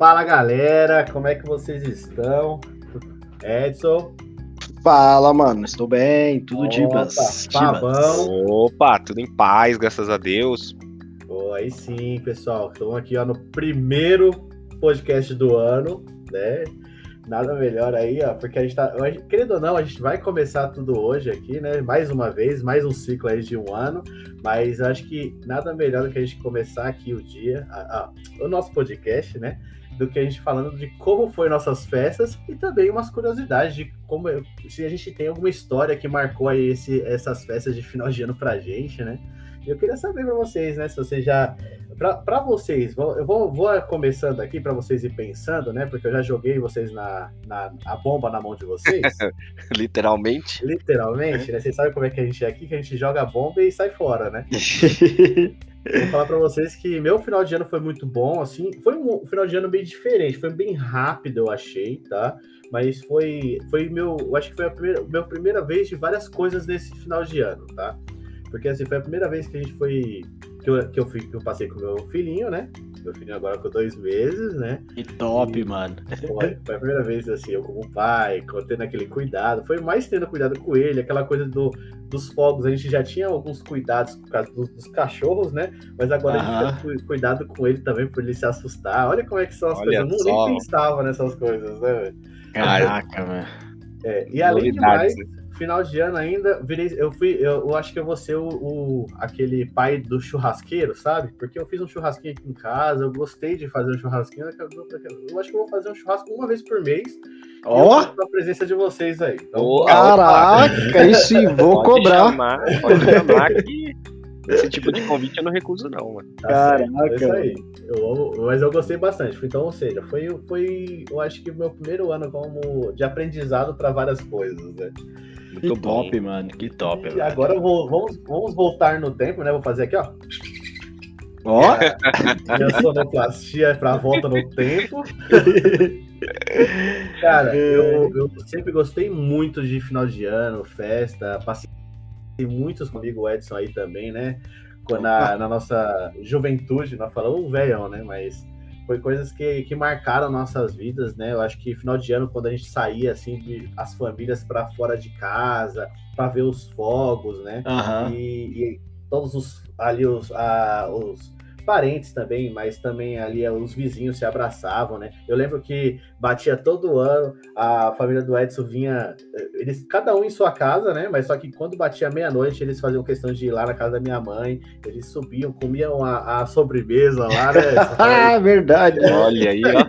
Fala galera, como é que vocês estão? Edson? Fala, mano, estou bem, tudo divas. Fabão. Opa, tudo em paz, graças a Deus. Oh, aí sim, pessoal, estamos aqui ó, no primeiro podcast do ano, né? Nada melhor aí, ó, porque a gente tá. Querendo ou não, a gente vai começar tudo hoje aqui, né? Mais uma vez, mais um ciclo aí de um ano. Mas acho que nada melhor do que a gente começar aqui o dia, a, a, o nosso podcast, né? Do que a gente falando de como foi nossas festas e também umas curiosidades de como se a gente tem alguma história que marcou aí esse, essas festas de final de ano pra gente, né? Eu queria saber para vocês, né? Se vocês já. Para vocês, eu vou, vou começando aqui para vocês ir pensando, né? Porque eu já joguei vocês na, na a bomba na mão de vocês. Literalmente. Literalmente, né? Vocês sabem como é que a gente é aqui, que a gente joga a bomba e sai fora, né? Vou falar para vocês que meu final de ano foi muito bom, assim, foi um final de ano bem diferente, foi bem rápido, eu achei, tá? Mas foi, foi meu, eu acho que foi a primeira, minha primeira vez de várias coisas nesse final de ano, tá? Porque assim, foi a primeira vez que a gente foi. Que eu, que eu, fui, que eu passei com meu filhinho, né? Meu filhinho agora com dois meses, né? Que top, e, mano. Foi, foi, a primeira vez, assim, eu como pai, tendo aquele cuidado. Foi mais tendo cuidado com ele, aquela coisa do, dos fogos. A gente já tinha alguns cuidados por causa dos, dos cachorros, né? Mas agora uh -huh. a gente tem cuidado com ele também, por ele se assustar. Olha como é que são as Olha coisas. Eu nem pensava nessas coisas, né? Caraca, mano. É, e além de mais. Final de ano ainda, virei, eu fui, eu, eu acho que eu vou ser o, o, aquele pai do churrasqueiro, sabe? Porque eu fiz um churrasquinho aqui em casa, eu gostei de fazer um churrasquinho, eu acho que eu vou fazer um churrasco uma vez por mês. Ó! Oh. a presença de vocês aí. Então, oh, caraca, sim, vou pode cobrar. Chamar, pode chamar que esse tipo de convite eu não recuso, não, mano. Tá Caraca. É isso aí. Eu amo, mas eu gostei bastante. Então, ou seja, foi, foi eu acho que o meu primeiro ano como de aprendizado para várias coisas, né? Muito que bom. top, mano. Que top, E agora vou, vamos, vamos voltar no tempo, né? Vou fazer aqui, ó. Ó! Oh. Minha sonoplastia é pra volta no tempo. Cara, eu, eu sempre gostei muito de final de ano, festa, passei muitos comigo, o Edson aí também, né? Na, na nossa juventude, nós falamos velhão, né? Mas foi coisas que, que marcaram nossas vidas, né? Eu acho que final de ano, quando a gente saía, assim, de, as famílias para fora de casa, para ver os fogos, né? Uhum. E, e, todos os ali os, a, os parentes também, mas também ali os vizinhos se abraçavam, né? Eu lembro que batia todo ano, a família do Edson vinha, eles cada um em sua casa, né? Mas só que quando batia meia-noite, eles faziam questão de ir lá na casa da minha mãe, eles subiam, comiam a, a sobremesa lá, né? ah, verdade. Olha aí, ó.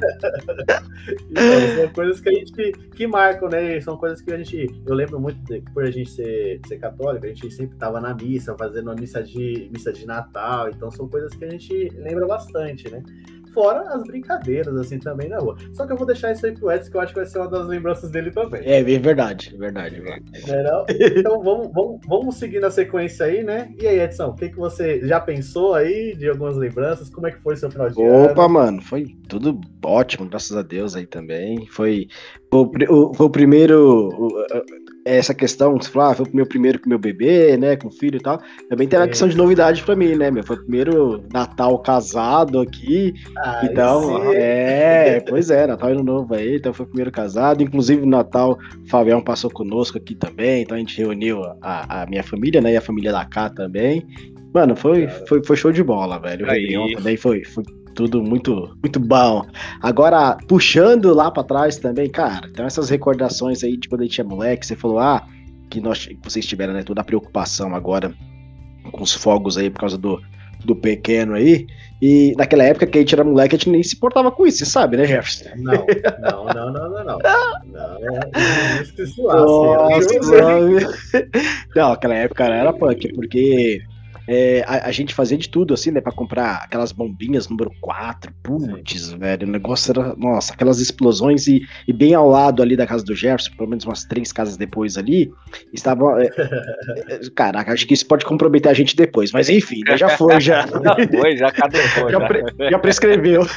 então, são coisas que a gente que marcam, né? São coisas que a gente, eu lembro muito de, por a gente ser, ser católico, a gente sempre tava na missa, fazendo a missa de missa de Natal, então são coisas que a gente lembra bastante, né? Fora as brincadeiras, assim, também na rua. Só que eu vou deixar isso aí pro Edson, que eu acho que vai ser uma das lembranças dele também. É, é verdade, verdade. verdade. É, então vamos, vamos, vamos seguir na sequência aí, né? E aí, Edson, o que, que você já pensou aí de algumas lembranças? Como é que foi seu final de ano? Opa, mano, foi tudo ótimo, graças a Deus aí também. Foi, foi, o, foi o primeiro essa questão, você falou, ah, foi o meu primeiro com meu bebê, né, com filho e tal, também tem uma questão de novidade para mim, né, meu, foi o primeiro Natal casado aqui, ah, então, sim. é, pois é, Natal Ano Novo aí, então foi o primeiro casado, inclusive no Natal o Fabião passou conosco aqui também, então a gente reuniu a, a minha família, né, e a família da Cá também, mano, foi, foi, foi show de bola, velho, o Réveillon também foi, foi tudo muito muito bom. Agora, puxando lá para trás também, cara, então essas recordações aí de quando a gente é moleque, você falou, ah, que nós, que vocês tiveram, né, toda a preocupação agora com os fogos aí por causa do, do pequeno aí. E naquela época que a gente era moleque, a gente nem se importava com isso, você sabe, né, Jefferson? Não, não, não, não, não, não. Não, é, não, aquela época era punk, porque é, a, a, gente fazia de tudo, assim, né? Pra comprar aquelas bombinhas número 4. Putz, velho. O negócio era, nossa, aquelas explosões. E, e, bem ao lado ali da casa do Jefferson, pelo menos umas três casas depois ali, estavam. É, é, caraca, acho que isso pode comprometer a gente depois. Mas enfim, né, já foi, já. Já foi, já caducou. Já, já. Pre, já prescreveu.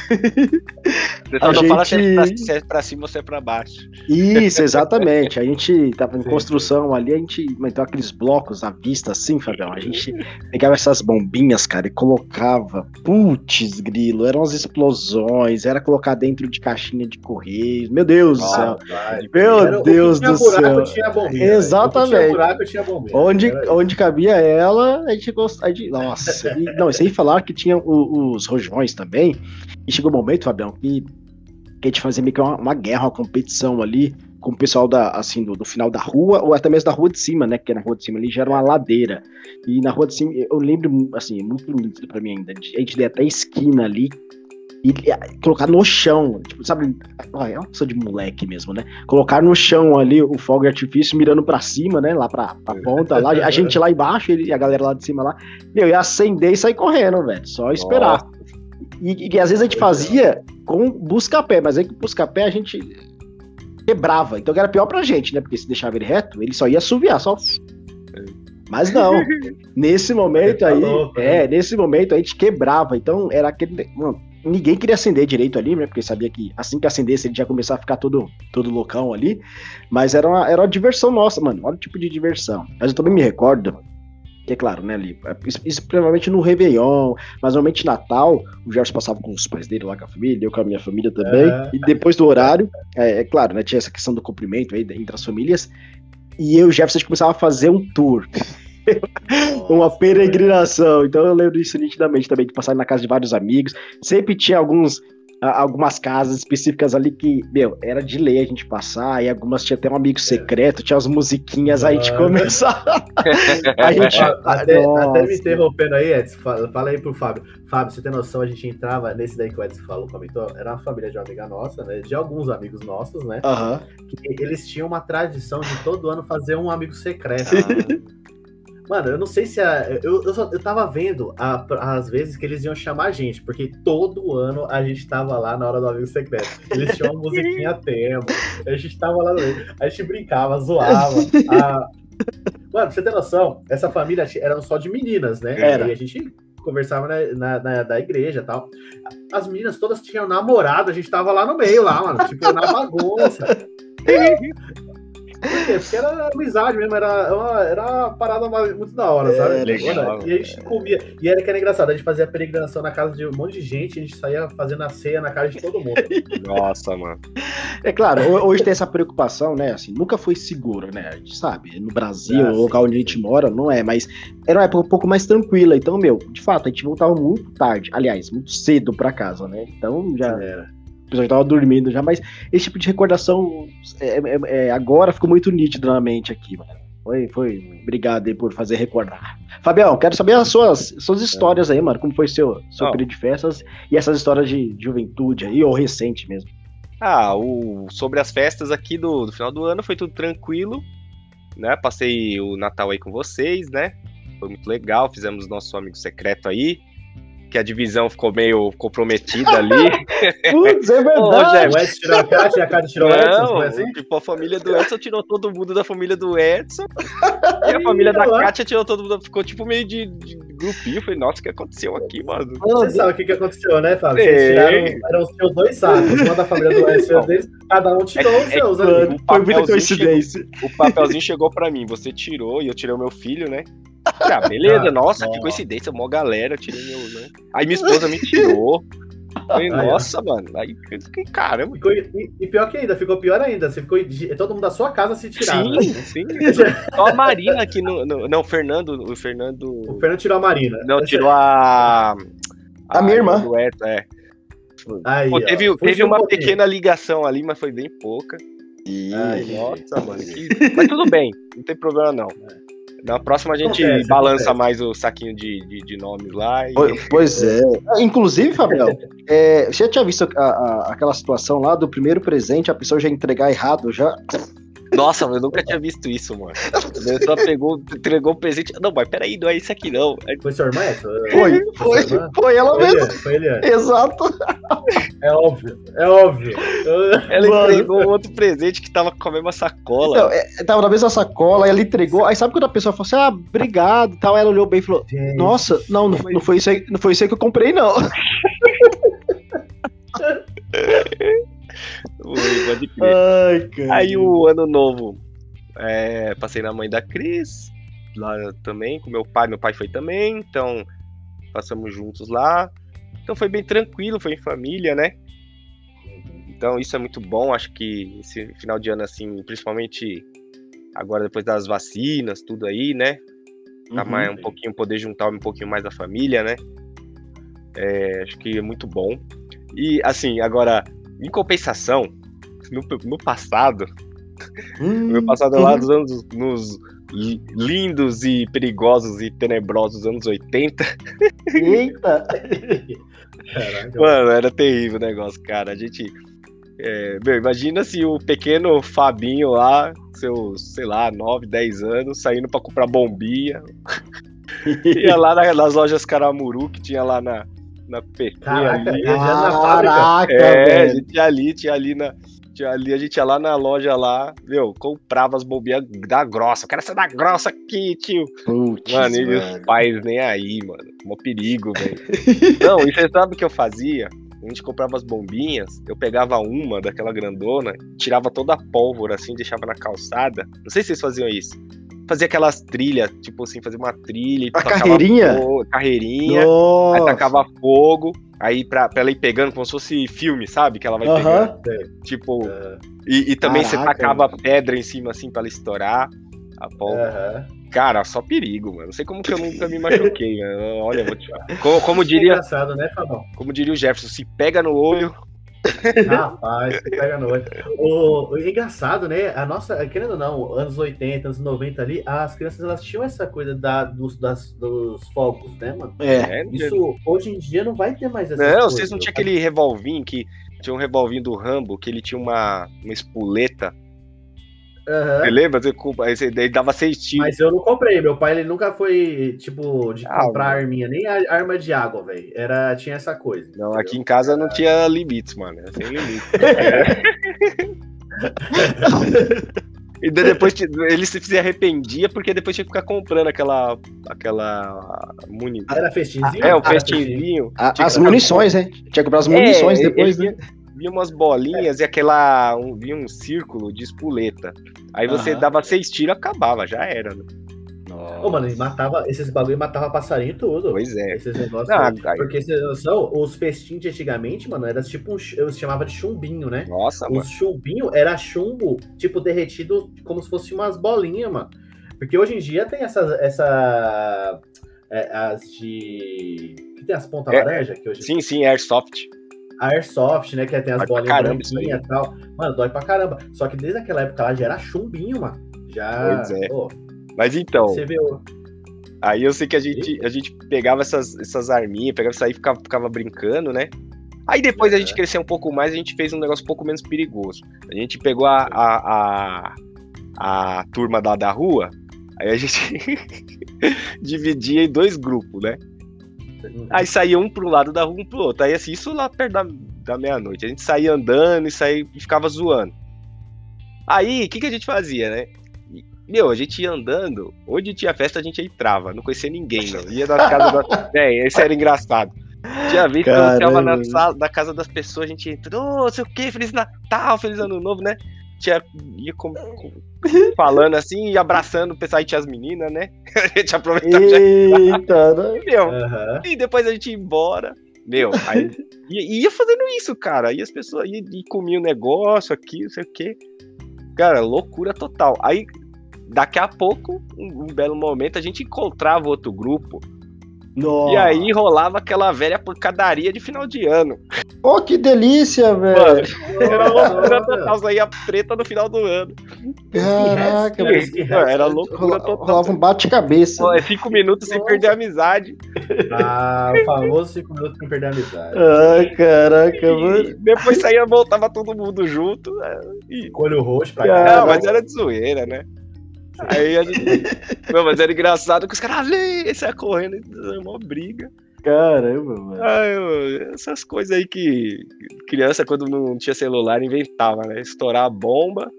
Então a não gente... fala se é, pra, se é pra cima ou se é pra baixo. Isso, exatamente. A gente tava em sim, construção sim. ali, a gente. Então aqueles blocos à vista assim, Fabião. A gente pegava essas bombinhas, cara, e colocava. Putz, grilo, eram as explosões, era colocar dentro de caixinha de correios. Meu Deus do céu. Vai. Meu Era- o Deus do buraco, céu. Bombinha, Exatamente. O que Tinha buraco, tinha bombinha. Onde, Era onde cabia ela, a gente gostava de. Nossa, e, não, sem falar que tinha o- os rojões também. E chegou um momento, Fabião, que, que a gente fazia meio que uma, uma guerra, uma competição ali com o pessoal da, assim, do, do final da rua, ou até mesmo da rua de cima, né? Porque na rua de cima ali já era uma ladeira. E na rua de cima, eu lembro, assim, muito nítido pra mim ainda. A gente ia até a esquina ali e e colocar no chão, tipo, sabe? Ah, É uma pessoa de moleque mesmo, né? Colocar no chão ali o fogo de artifício mirando pra cima, né? Lá pra, pra ponta, lá, a gente lá embaixo e a galera lá de cima lá. Meu, ia acender e sair correndo, velho. Só esperar. E, e às vezes a gente fazia com busca-pé, mas aí com busca-pé a gente quebrava. Então era pior pra gente, né? Porque se deixava ele reto, ele só ia assoviar, só. Mas não. nesse momento Tá aí. é, nesse momento a gente quebrava. Então era aquele. Mano, ninguém queria acender direito ali, né? Porque sabia que assim que acendesse ele já ia começar a ficar todo, todo loucão ali. Mas era uma, era uma diversão nossa, mano. Olha o tipo de diversão. Mas eu também me recordo. Que é claro, né, ali, isso, isso provavelmente no Réveillon, mas normalmente Natal, o Gerson passava com os pais dele lá com a família, eu com a minha família também, É. e depois do horário, é, é claro, né, tinha essa questão do cumprimento aí entre as famílias, e eu e o Jefferson a gente começava a fazer um tour, uma peregrinação, então eu lembro disso nitidamente também, de passar na casa de vários amigos, sempre tinha alguns algumas casas específicas ali que, meu, era de lei a gente passar, e algumas tinha até um amigo secreto, tinha as musiquinhas, aí a gente Ah. começava. a gente. Até, Nossa. até me interrompendo aí, Edson, fala, fala aí pro Fábio. Fábio, você tem noção, a gente entrava nesse daí que o Edson falou, comentou, era uma família de uma amiga nossa, né? De alguns amigos nossos, né? Aham. Que eles tinham uma tradição de todo ano fazer um amigo secreto. Mano, eu não sei se a. Eu, eu, só- eu tava vendo a- as vezes que eles iam chamar a gente, porque todo ano a gente tava lá na hora do amigo secreto. Eles tinham uma musiquinha tema, a gente tava lá no meio, a gente brincava, zoava. a- Mano, pra você ter noção, essa família era só de meninas, né? Era. E a gente conversava na, na- na- da igreja e tal. As meninas todas tinham namorado, a gente tava lá no meio, lá, mano, tipo, na bagunça. Por quê? Porque era amizade mesmo, era uma, era uma parada muito da hora, sabe? legal, E a gente comia. E era que era engraçado, a gente fazia peregrinação na casa de um monte de gente, a gente saía fazendo a ceia na casa de todo mundo. Nossa, mano. É claro, ho- hoje tem essa preocupação, né? Assim, nunca foi seguro, né? A gente sabe, no Brasil, no sim, local onde a gente mora, não é, mas era uma época um pouco mais tranquila. Então, meu, de fato, a gente voltava muito tarde, aliás, muito cedo pra casa, né? Então já. Era. Pessoal já tava dormindo já, mas esse tipo de recordação é, é- é- agora ficou muito nítido na mente aqui, mano. Foi, foi. Obrigado aí por fazer recordar. Fabião, quero saber as suas, suas histórias aí, mano. Como foi seu, seu período de festas e essas histórias de, de juventude aí, ou recente mesmo. Ah, o, sobre as festas aqui do, do final do ano foi tudo tranquilo, né? Passei o Natal aí com vocês, né? Foi muito legal, fizemos nosso amigo secreto aí, que a divisão ficou meio comprometida ali. Putz, é Ô, verdade. O Edson tirou a Kátia e a Kátia tirou o Edson, Não, foi assim? tipo, a família do Edson tirou todo mundo da família do Edson. e a família da Ih, olha lá. Kátia tirou todo mundo. Ficou tipo meio de, de grupinho. Eu falei, nossa, o que aconteceu aqui, mano? Você sabe o que, que aconteceu, né, Fábio? Vocês tiraram, eram os seus dois sacos, uma da família do Edson e o deles, cada um tirou os é seus, que- né? Foi muita coincidência. O papelzinho chegou pra mim, você tirou e eu tirei o meu filho, né? Ah, beleza, Ah, nossa, que coincidência, mó galera, eu tirei meu, né? Aí minha esposa me tirou. Falei, Aí, nossa, mano, aí eu fiquei, caramba. Ficou- e, e pior que ainda, ficou pior ainda. Você ficou todo mundo da sua casa se tiraram. Sim, né? sim. Só a Marina aqui no, no- Não, o Fernando. O Fernando. O Fernando tirou a Marina. Não, tirou a. A minha irmã. do Edson, é. Aí, Pô, teve, teve um uma pouquinho. pequena ligação ali, mas foi bem pouca. Ai, Nossa, mano. que- Mas tudo bem, não tem problema não. Na próxima a gente Acontece, balança acontece. mais o saquinho de, de, de nomes lá. E... Pois- Pois é. Ah, Inclusive, Fabião, é, você já tinha visto a- a- aquela situação lá do primeiro presente, a pessoa já entregar errado, já. Nossa, eu nunca tinha visto isso, mano. A pessoa pegou, entregou o presente. Não, mas peraí, não é isso aqui não. Aí, Foi sua irmã, Edson? Foi, foi, sua irmã? foi ela Foi mesmo. Foi Eliane. Exato. É óbvio, é óbvio. Ela Mano. entregou outro presente que tava com a mesma sacola. Então, é, tava na mesma sacola, ela entregou. Aí sabe quando a pessoa falou assim: ah, obrigado e tal? Aí ela olhou bem e falou: Gente, Nossa, não, não, não foi isso aí, não foi isso aí que eu comprei, não. Crer. Ai. Aí o ano novo, é, passei na mãe da Cris. lá também, com meu pai. Meu pai foi também, então passamos juntos lá. Então foi bem tranquilo, foi em família, né? Então isso é muito bom. Acho que esse final de ano, assim, principalmente agora depois das vacinas, tudo aí, né? Tá Uhum. mais um pouquinho, poder juntar um pouquinho mais a família, né? É, acho que é muito bom. E assim, agora, em compensação, no, no passado, Hum, no meu passado lá dos anos nos li- lindos e perigosos e tenebrosos anos 80, Eita! Caraca. mano, era terrível o negócio, cara. A gente. é, meu, imagina se o pequeno Fabinho lá, seus, sei lá, 9, 10 anos, saindo pra comprar bombinha. Ia lá na- nas lojas Caramuru, que tinha lá na, na PT Caraca, ali. na. Caraca, É, a velho. gente ia ali, tinha ali na. Tinha ali, a gente ia lá na loja lá, meu, comprava as bombinhas da grossa. Eu quero essa da grossa aqui, tio. Putz, Mano, e mano. os pais nem aí, mano. Mó perigo, velho. Não, e você sabe o que eu fazia? A gente comprava as bombinhas, eu pegava uma daquela grandona, tirava toda a pólvora assim, deixava na calçada. Não sei se vocês faziam isso. Fazia aquelas trilhas, tipo assim, fazia uma trilha e A tacava carreirinha? fo- carreirinha. Aí Nossa. tacava fogo, aí pra, pra ela ir pegando como se fosse filme, sabe? Que ela vai Aham. pegando. Tipo, É, e, e também você Caraca, tacava mano. pedra em cima assim pra ela estourar. A pólvora. aham. Cara, só perigo, mano. Não sei como que eu nunca me machuquei, mano. Olha, eu vou te falar. Como, como É diria, engraçado, né, Fabão? como diria o Jefferson, se pega no olho. Rapaz, você pega no olho. O, o engraçado, né? A nossa, querendo ou não, anos 80, anos 90 ali, as crianças elas tinham essa coisa da, dos, das, dos fogos, né, mano? É. né? Isso hoje em dia não vai ter mais essa Não, vocês não tinham aquele revolvinho que. Tinha um revolvinho do Rambo que ele tinha uma, uma espoleta. Você lembra? Você, com- aí daí dava seis tiros. Mas eu não comprei. Meu pai ele nunca foi, tipo, de Ah, comprar mano. arminha, nem a- arma de água, velho. Era, tinha essa coisa. Não, entendeu? aqui em casa não tinha limites, mano. Era sem limites. E daí depois ele se arrependia porque depois tinha que ficar comprando aquela. aquela. Muni... Era festinzinho? É, o Era festinzinho. A- as munições, né? Tinha que comprar as munições É, depois, ele né? Vinha umas bolinhas e aquela. Um, vinha um círculo de espoleta. Aí você Aham. dava seis tiros acabava, já era. Né? Ô, mano, ele matava, esses bagulho matava passarinho e tudo. Pois é. Esses negócios. Não, aí. Porque vocês noção, os festinhos de antigamente, mano, era tipo um. Eu chamava de chumbinho, né? Nossa, mano. Os chumbinho era chumbo, tipo, derretido como se fosse umas bolinhas, mano. Porque hoje em dia tem essas. Essa, é, as de. Que tem as pontas É, laranja, que hoje Sim, sim, Airsoft. A Airsoft, né? Que tem as Dói bolinhas branquinhas e tal. Mano, dói pra caramba. Só que desde aquela época lá já era chumbinho, mano. Já. Pois é. pô, Mas então, você o. aí eu sei que a gente, a gente pegava essas, essas arminhas, pegava isso aí e ficava, ficava brincando, né? Aí depois a gente É. cresceu um pouco mais, a gente fez um negócio um pouco menos perigoso. A gente pegou a, a, a, a turma da, da rua, aí a gente dividia em dois grupos, né? Aí saía um pro lado da rua, um pro outro. Aí assim, isso lá perto da, da meia-noite. A gente saía andando e, saía, e ficava zoando. Aí, o que, que a gente fazia, né? Meu, a gente ia andando, onde tinha festa a gente entrava, não conhecia ninguém, não. Ia nas casas das. É, esse era engraçado. Tinha vez que eu na, sala, na casa das pessoas, a gente entrou, não sei o que, Feliz Natal, Feliz Ano Novo, né? Tinha, ia com- com- falando assim, e abraçando o pessoal, aí tinha as meninas, né? A gente aproveitava já. Eita, né? Meu, Aham. e depois a gente ia embora. Meu, aí ia, ia fazendo isso, cara. E as pessoas iam e comiam o negócio aqui, não sei o quê. Cara, loucura total. Aí, daqui a pouco, um, um belo momento, a gente encontrava outro grupo. Nossa. E aí rolava aquela velha porcadaria de final de ano. Oh, que delícia, velho. Era loucura total. Saía preta no final do ano. Caraca. Mano, era loucura total. Rolava um bate-cabeça. É cinco minutos sem Nossa. perder a amizade. Ah, o famoso 5 minutos não perder a amizade. Ai, caraca, E mano. depois saía, voltava todo mundo junto. é, E Olho roxo pra Cara, cá. Não, mas era de zoeira, né? Aí a gente. Não, mas era engraçado que os caras ali, saia correndo, uma briga. Caramba, mano. Ai, eu- essas coisas aí que criança, quando não tinha celular, inventava, né? Estourar a bomba.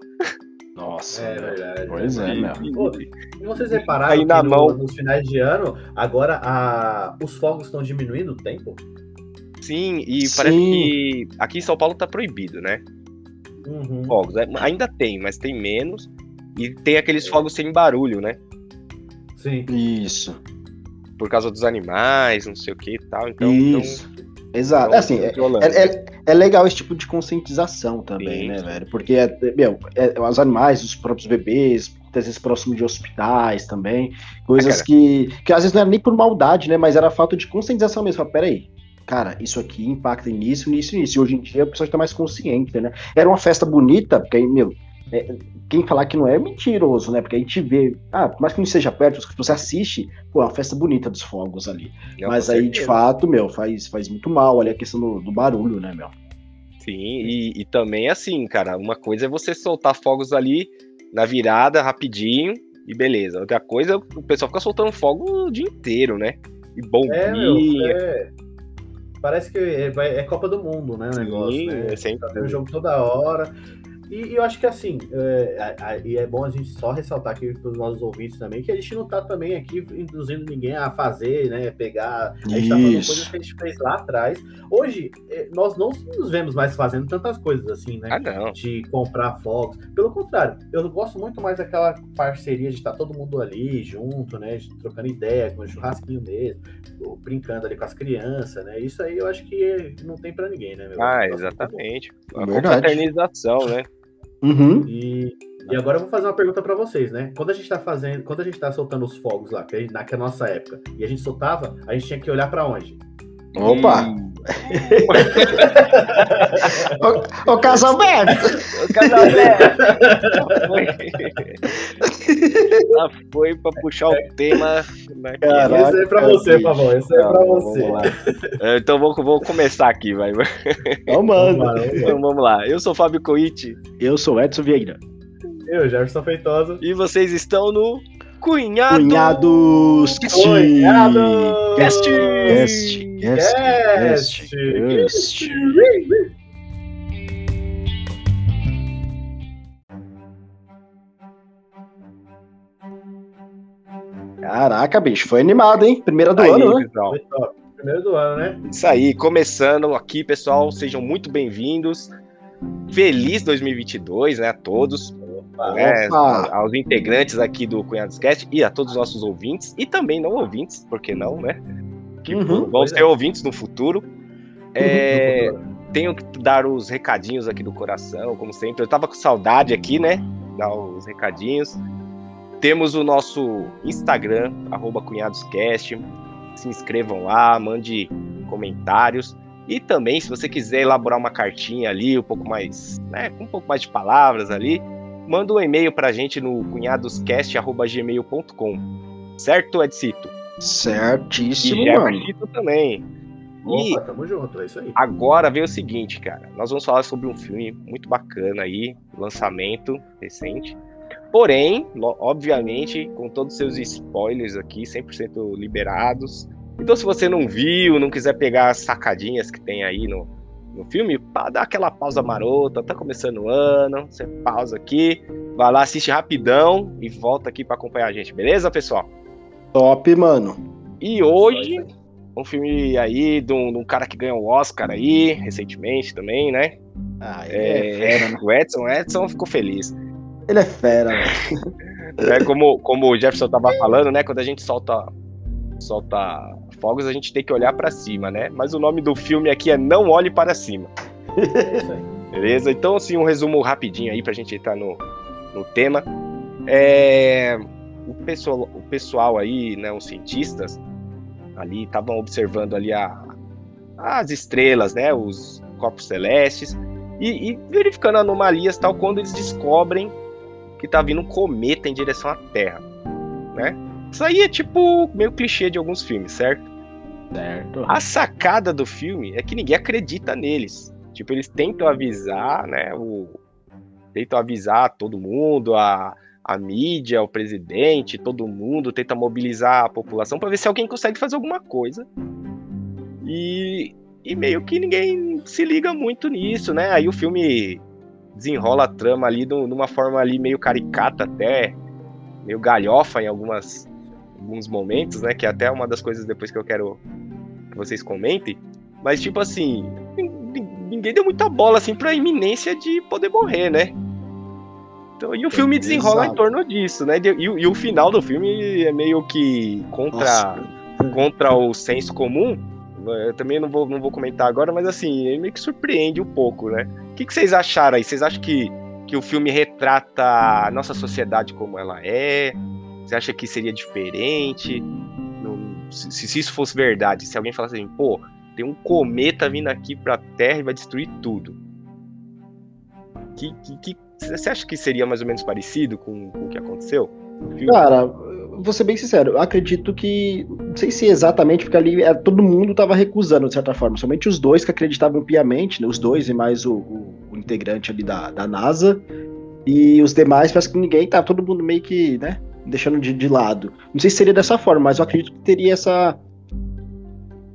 Nossa. É velho. verdade. Pois é, meu. e- vocês repararam Aí que na no- mão. nos finais de ano, agora a, os fogos estão diminuindo o tempo? Sim, e parece Sim. que aqui em São Paulo tá proibido, né? Uhum. Fogos. É, Ainda tem, mas tem menos. E tem aqueles fogos sem barulho, né? Sim. Isso. Por causa dos animais, não sei o que e tal. Então, então Isso. Exato. então, assim, é, é, é- é legal esse tipo de conscientização também, Sim. né, velho? Porque, é, meu, é, os animais, os próprios bebês, muitas vezes próximo de hospitais também, coisas cara. que, que às vezes não era nem por maldade, né, mas era falta de conscientização mesmo. Fala, peraí, cara, isso aqui impacta nisso, nisso nisso. E hoje em dia a pessoa está mais consciente, né? Era uma festa bonita, porque aí, meu, é, quem falar que não é, é mentiroso, né? Porque a gente vê, ah, por mais que não seja perto, se você assiste, pô, é uma festa bonita dos fogos ali. Não, Mas aí, de certeza. fato, meu, faz, faz muito mal ali a questão do, do barulho, né, meu? Sim, e, e também assim, cara, uma coisa é você soltar fogos ali na virada rapidinho e beleza. Outra coisa é o pessoal fica soltando fogo o dia inteiro, né? E É, meu, bombinha. é- Parece que é, é Copa do Mundo, né? O Sim, negócio, né? é sempre- Tá vendo o jogo toda hora. E, e eu acho que assim, é, a- a- e é bom a gente só ressaltar aqui para os nossos ouvintes também, que a gente não tá também aqui induzindo ninguém a fazer, né? Pegar. A gente tá falando coisas que a gente fez lá atrás. Hoje, é, nós não nos vemos mais fazendo tantas coisas assim, né? Ah, não. de comprar fogos. Pelo contrário, eu gosto muito mais daquela parceria de estar todo mundo ali junto, né? Trocando ideia, com o churrasquinho mesmo, brincando ali com as crianças, né? Isso aí eu acho que não tem pra ninguém, né? meu? Ah, gosto exatamente. A confraternização, né? Uhum. E, e agora eu vou fazer uma pergunta pra vocês, né? Quando a gente tá fazendo, quando a gente tá soltando os fogos lá, que a gente- naquela nossa época, e a gente soltava, a gente tinha que olhar pra onde? Opa! Hum. Ô, ô Casalberto! O Casalberto! Ela foi pra puxar o tema. Né? Caraca, esse aí é pra você, bicho. Pavão. Esse aí é pra Vamos você. lá. É, Então vou, vou começar aqui, vai. Vamos lá. Então vamos lá. Eu sou o Fábio Coit Eu sou Edson Vieira. Eu, Jefferson Feitosa. e vocês estão no Cunhado. Cunhados Cast. Cunhados Cast. Cast. Cast. Cast. Cast. Caraca, bicho, foi animado, hein? Primeira do Aí, ano, né? pessoal. Foi top. Primeiro do ano, né? Isso aí, começando aqui, pessoal. Sejam muito bem-vindos. Feliz 2022, né, a todos. Né, aos integrantes aqui do Cunhados Cast e a todos os nossos ouvintes, e também não ouvintes, por que não, né? Que Uhum. vão ser ouvintes no futuro. É, No futuro. tenho que dar os recadinhos aqui do coração, como sempre. Eu tava com saudade aqui, né? Dar os recadinhos. Temos o nosso Instagram, arroba cunhadoscast. Se inscrevam lá, mande comentários. E também, se você quiser elaborar uma cartinha ali, um pouco mais, né, com um pouco mais de palavras ali, manda um e-mail pra gente no cunhadoscast.gmail.com. Certo, Edcito? Certíssimo, e mano. Jeffercito também. E Opa, tamo junto, é isso aí. Agora veio o seguinte, cara. Nós vamos falar sobre um filme muito bacana aí, lançamento recente. Porém, obviamente, com todos os seus spoilers aqui, 100% liberados. Então, se você não viu, não quiser pegar as sacadinhas que tem aí no, no filme, pá, dá aquela pausa marota, tá começando o ano, você pausa aqui, vai lá, assiste rapidão e volta aqui pra acompanhar a gente, beleza, pessoal? Top, mano. E hoje, um filme aí de um, de um cara que ganhou o Oscar aí, recentemente também, né? Ah, é, É, fera, né? o Edson, o Edson ficou feliz. Ele é fera, velho. É, como, como o Jefferson tava falando, né? Quando a gente solta, solta fogos, a gente tem que olhar pra cima, né? Mas o nome do filme aqui é Não Olhe Para Cima. Beleza? Então, assim, um resumo rapidinho aí pra gente entrar no, no tema. É, o, pessoal, o pessoal aí, né, os cientistas ali estavam observando ali a, as estrelas, né, os corpos celestes e, e verificando anomalias tal quando eles descobrem que tá vindo um cometa em direção à Terra, né? Isso aí é tipo meio clichê de alguns filmes, certo? Certo. A sacada do filme é que ninguém acredita neles. Tipo, eles tentam avisar, né? O... Tentam avisar todo mundo, a, a mídia, o presidente, todo mundo, tenta mobilizar a população para ver se alguém consegue fazer alguma coisa. E, e meio que ninguém se liga muito nisso, né? Aí o filme desenrola a trama ali de uma forma ali meio caricata até, meio galhofa em algumas alguns momentos, né? Que é até uma das coisas depois que eu quero que vocês comentem. Mas, tipo assim, nin- nin- ninguém deu muita bola, assim, pra iminência de poder morrer, né? Então, e o filme desenrola Exato. em torno disso, né? E, e o- e o final do filme é meio que contra, contra o senso comum. Eu também não vou, não vou comentar agora, mas assim, ele meio que surpreende um pouco, né? O que, que vocês acharam aí? Vocês acham que, que o filme retrata a nossa sociedade como ela é? Você acha que seria diferente? Se, se isso fosse verdade, se alguém falasse assim, pô, tem um cometa vindo aqui pra Terra e vai destruir tudo. Que, que, que- você acha que seria mais ou menos parecido com, com o que aconteceu? filme? Cara, vou ser bem sincero, eu acredito que. Não sei se exatamente, porque ali é, todo mundo tava recusando, de certa forma. Somente os dois que acreditavam piamente, né, os dois e mais o, o- o integrante ali da, da NASA. E os demais, parece que ninguém tá, todo mundo meio que, né, deixando de, de lado. Não sei se seria dessa forma, mas eu acredito que teria essa.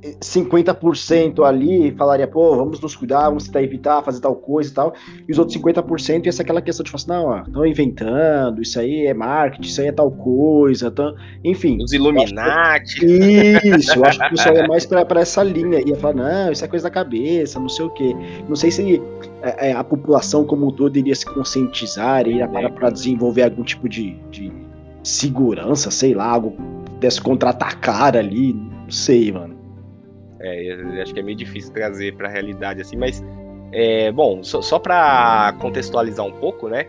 eh, 50% ali falaria, pô, vamos nos cuidar, vamos tentar evitar fazer tal coisa e tal. E os outros 50% ia ser aquela questão de falar assim, não, ó, estão inventando, isso aí é marketing, isso aí é tal coisa, tão... enfim. Os Illuminati. Isso, eu acho que o pessoal ia mais pra, pra essa linha, ia falar, não, isso é coisa da cabeça, não sei o quê. Não sei se é, é, a população como um todo iria se conscientizar, iria parar pra desenvolver algum tipo de, de segurança, sei lá, algo que pudesse contra-atacar ali, não sei, mano. É, acho que é meio difícil trazer pra realidade assim, mas é, bom, só, só para contextualizar um pouco, né?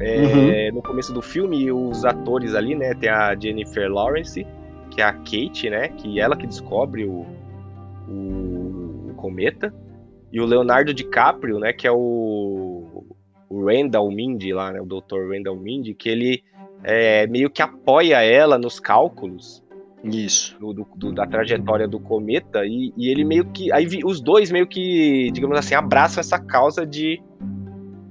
é, No começo do filme, os atores ali, né? Tem a Jennifer Lawrence, que é a Kate, né? Que ela que descobre o, o, o cometa, e o Leonardo DiCaprio, né? Que é o, o Randall Mindy lá, né? O Dr. Randall Mindy, que ele é, meio que apoia ela nos cálculos Isso. do, do- do- da trajetória do cometa e, e ele meio que aí os dois meio que digamos assim abraçam essa causa de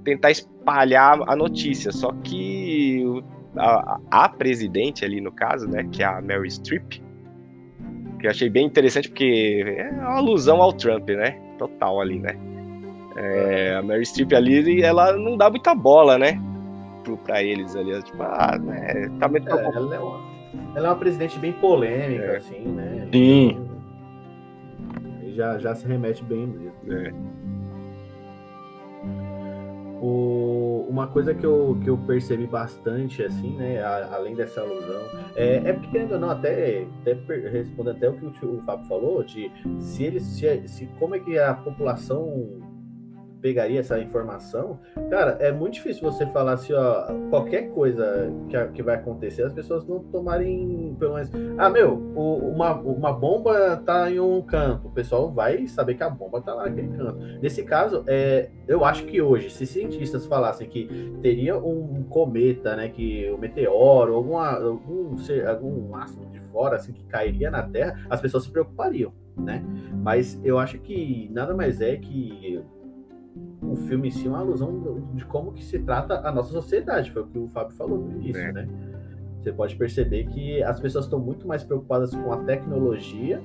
tentar espalhar a notícia. Só que a, a presidente ali no caso né que é a Mary Streep que eu achei bem interessante porque é uma alusão ao Trump né total ali né. É, a Mary Streep ali ela não dá muita bola né pra eles ali ela, tipo ah né tá meio É, ela, é uma, ela é uma presidente bem polêmica, É. assim, né? Sim. E já, já se remete bem mesmo. É. O, uma coisa que eu, que eu percebi bastante, assim, né, a- além dessa alusão, é, é porque, querendo ou não, até, até respondendo até o que o, tio- o Fábio falou, de se eles, se, se, como é que a população pegaria essa informação, cara, é muito difícil você falar assim, ó, qualquer coisa que, que vai acontecer, as pessoas não tomarem, pelo menos, ah, meu, uma, uma bomba tá em um canto, o pessoal vai saber que a bomba tá lá naquele canto. Nesse caso, é, eu acho que hoje, se cientistas falassem que teria um cometa, né, que o meteoro, alguma, algum, algum astro de fora, assim, que cairia na Terra, as pessoas se preocupariam, né? Mas eu acho que nada mais é que o filme em si é uma alusão de como que se trata a nossa sociedade, foi o que o Fábio falou no início, É. né? Você pode perceber que as pessoas estão muito mais preocupadas com a tecnologia,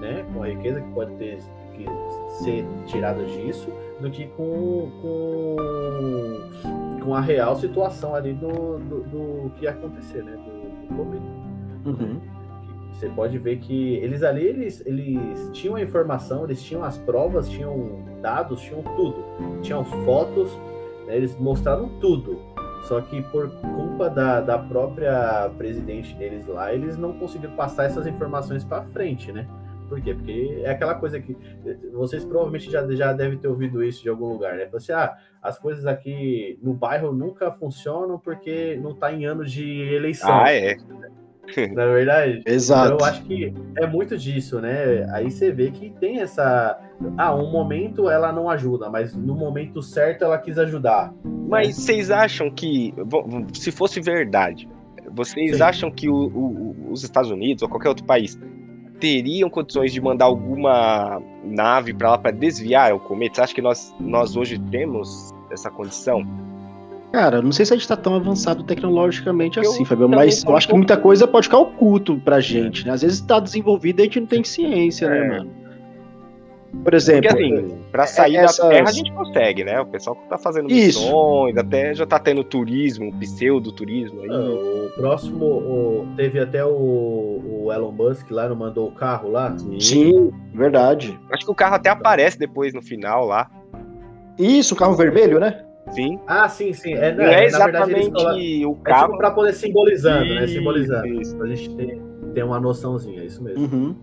né, com a riqueza que pode ter que ser tirada disso, do que com, com, com a real situação ali do, do, do que ia acontecer, né, do, do Covid. Uhum. Você pode ver que eles ali, eles, eles tinham a informação, eles tinham as provas, tinham dados, tinham tudo. Tinham fotos, né, eles mostraram tudo. Só que por culpa da, da própria presidente deles lá, eles não conseguiram passar essas informações para frente, né? Por quê? Porque é aquela coisa que vocês provavelmente já, já devem ter ouvido isso de algum lugar, né? Você, ah, as coisas aqui no bairro nunca funcionam porque não tá em ano de eleição. ah é Na é verdade? Exato. Então eu acho que é muito disso, né? Aí você vê que tem essa. Ah, um momento ela não ajuda, mas no momento certo ela quis ajudar. Mas vocês acham que, se fosse verdade, vocês Sim. acham que o- o- os Estados Unidos ou qualquer outro país teriam condições de mandar alguma nave para lá para desviar o cometa? Você acha que nós, nós hoje temos essa condição? Cara, não sei se a gente tá tão avançado tecnologicamente Eu assim, Fabio, mas eu acho que muita coisa pode ficar oculto pra gente, né? Às vezes tá desenvolvido e a gente não tem ciência, né, É. mano? Por exemplo, Porque assim, para sair essas- da Terra a gente consegue, né? O pessoal que tá fazendo Isso. missões, até já tá tendo turismo, pseudo-turismo aí. Ah, O próximo, o- teve até o, o Elon Musk lá, não mandou o carro lá? sim, verdade. Acho que o carro até aparece depois no final lá. Isso, o carro vermelho, né? Sim. Ah, sim, sim. É, não, é exatamente verdade, o carro. É tipo pra poder simbolizando, isso, né? Simbolizando. Isso. Pra gente ter, ter uma noçãozinha, é isso mesmo. Uhum.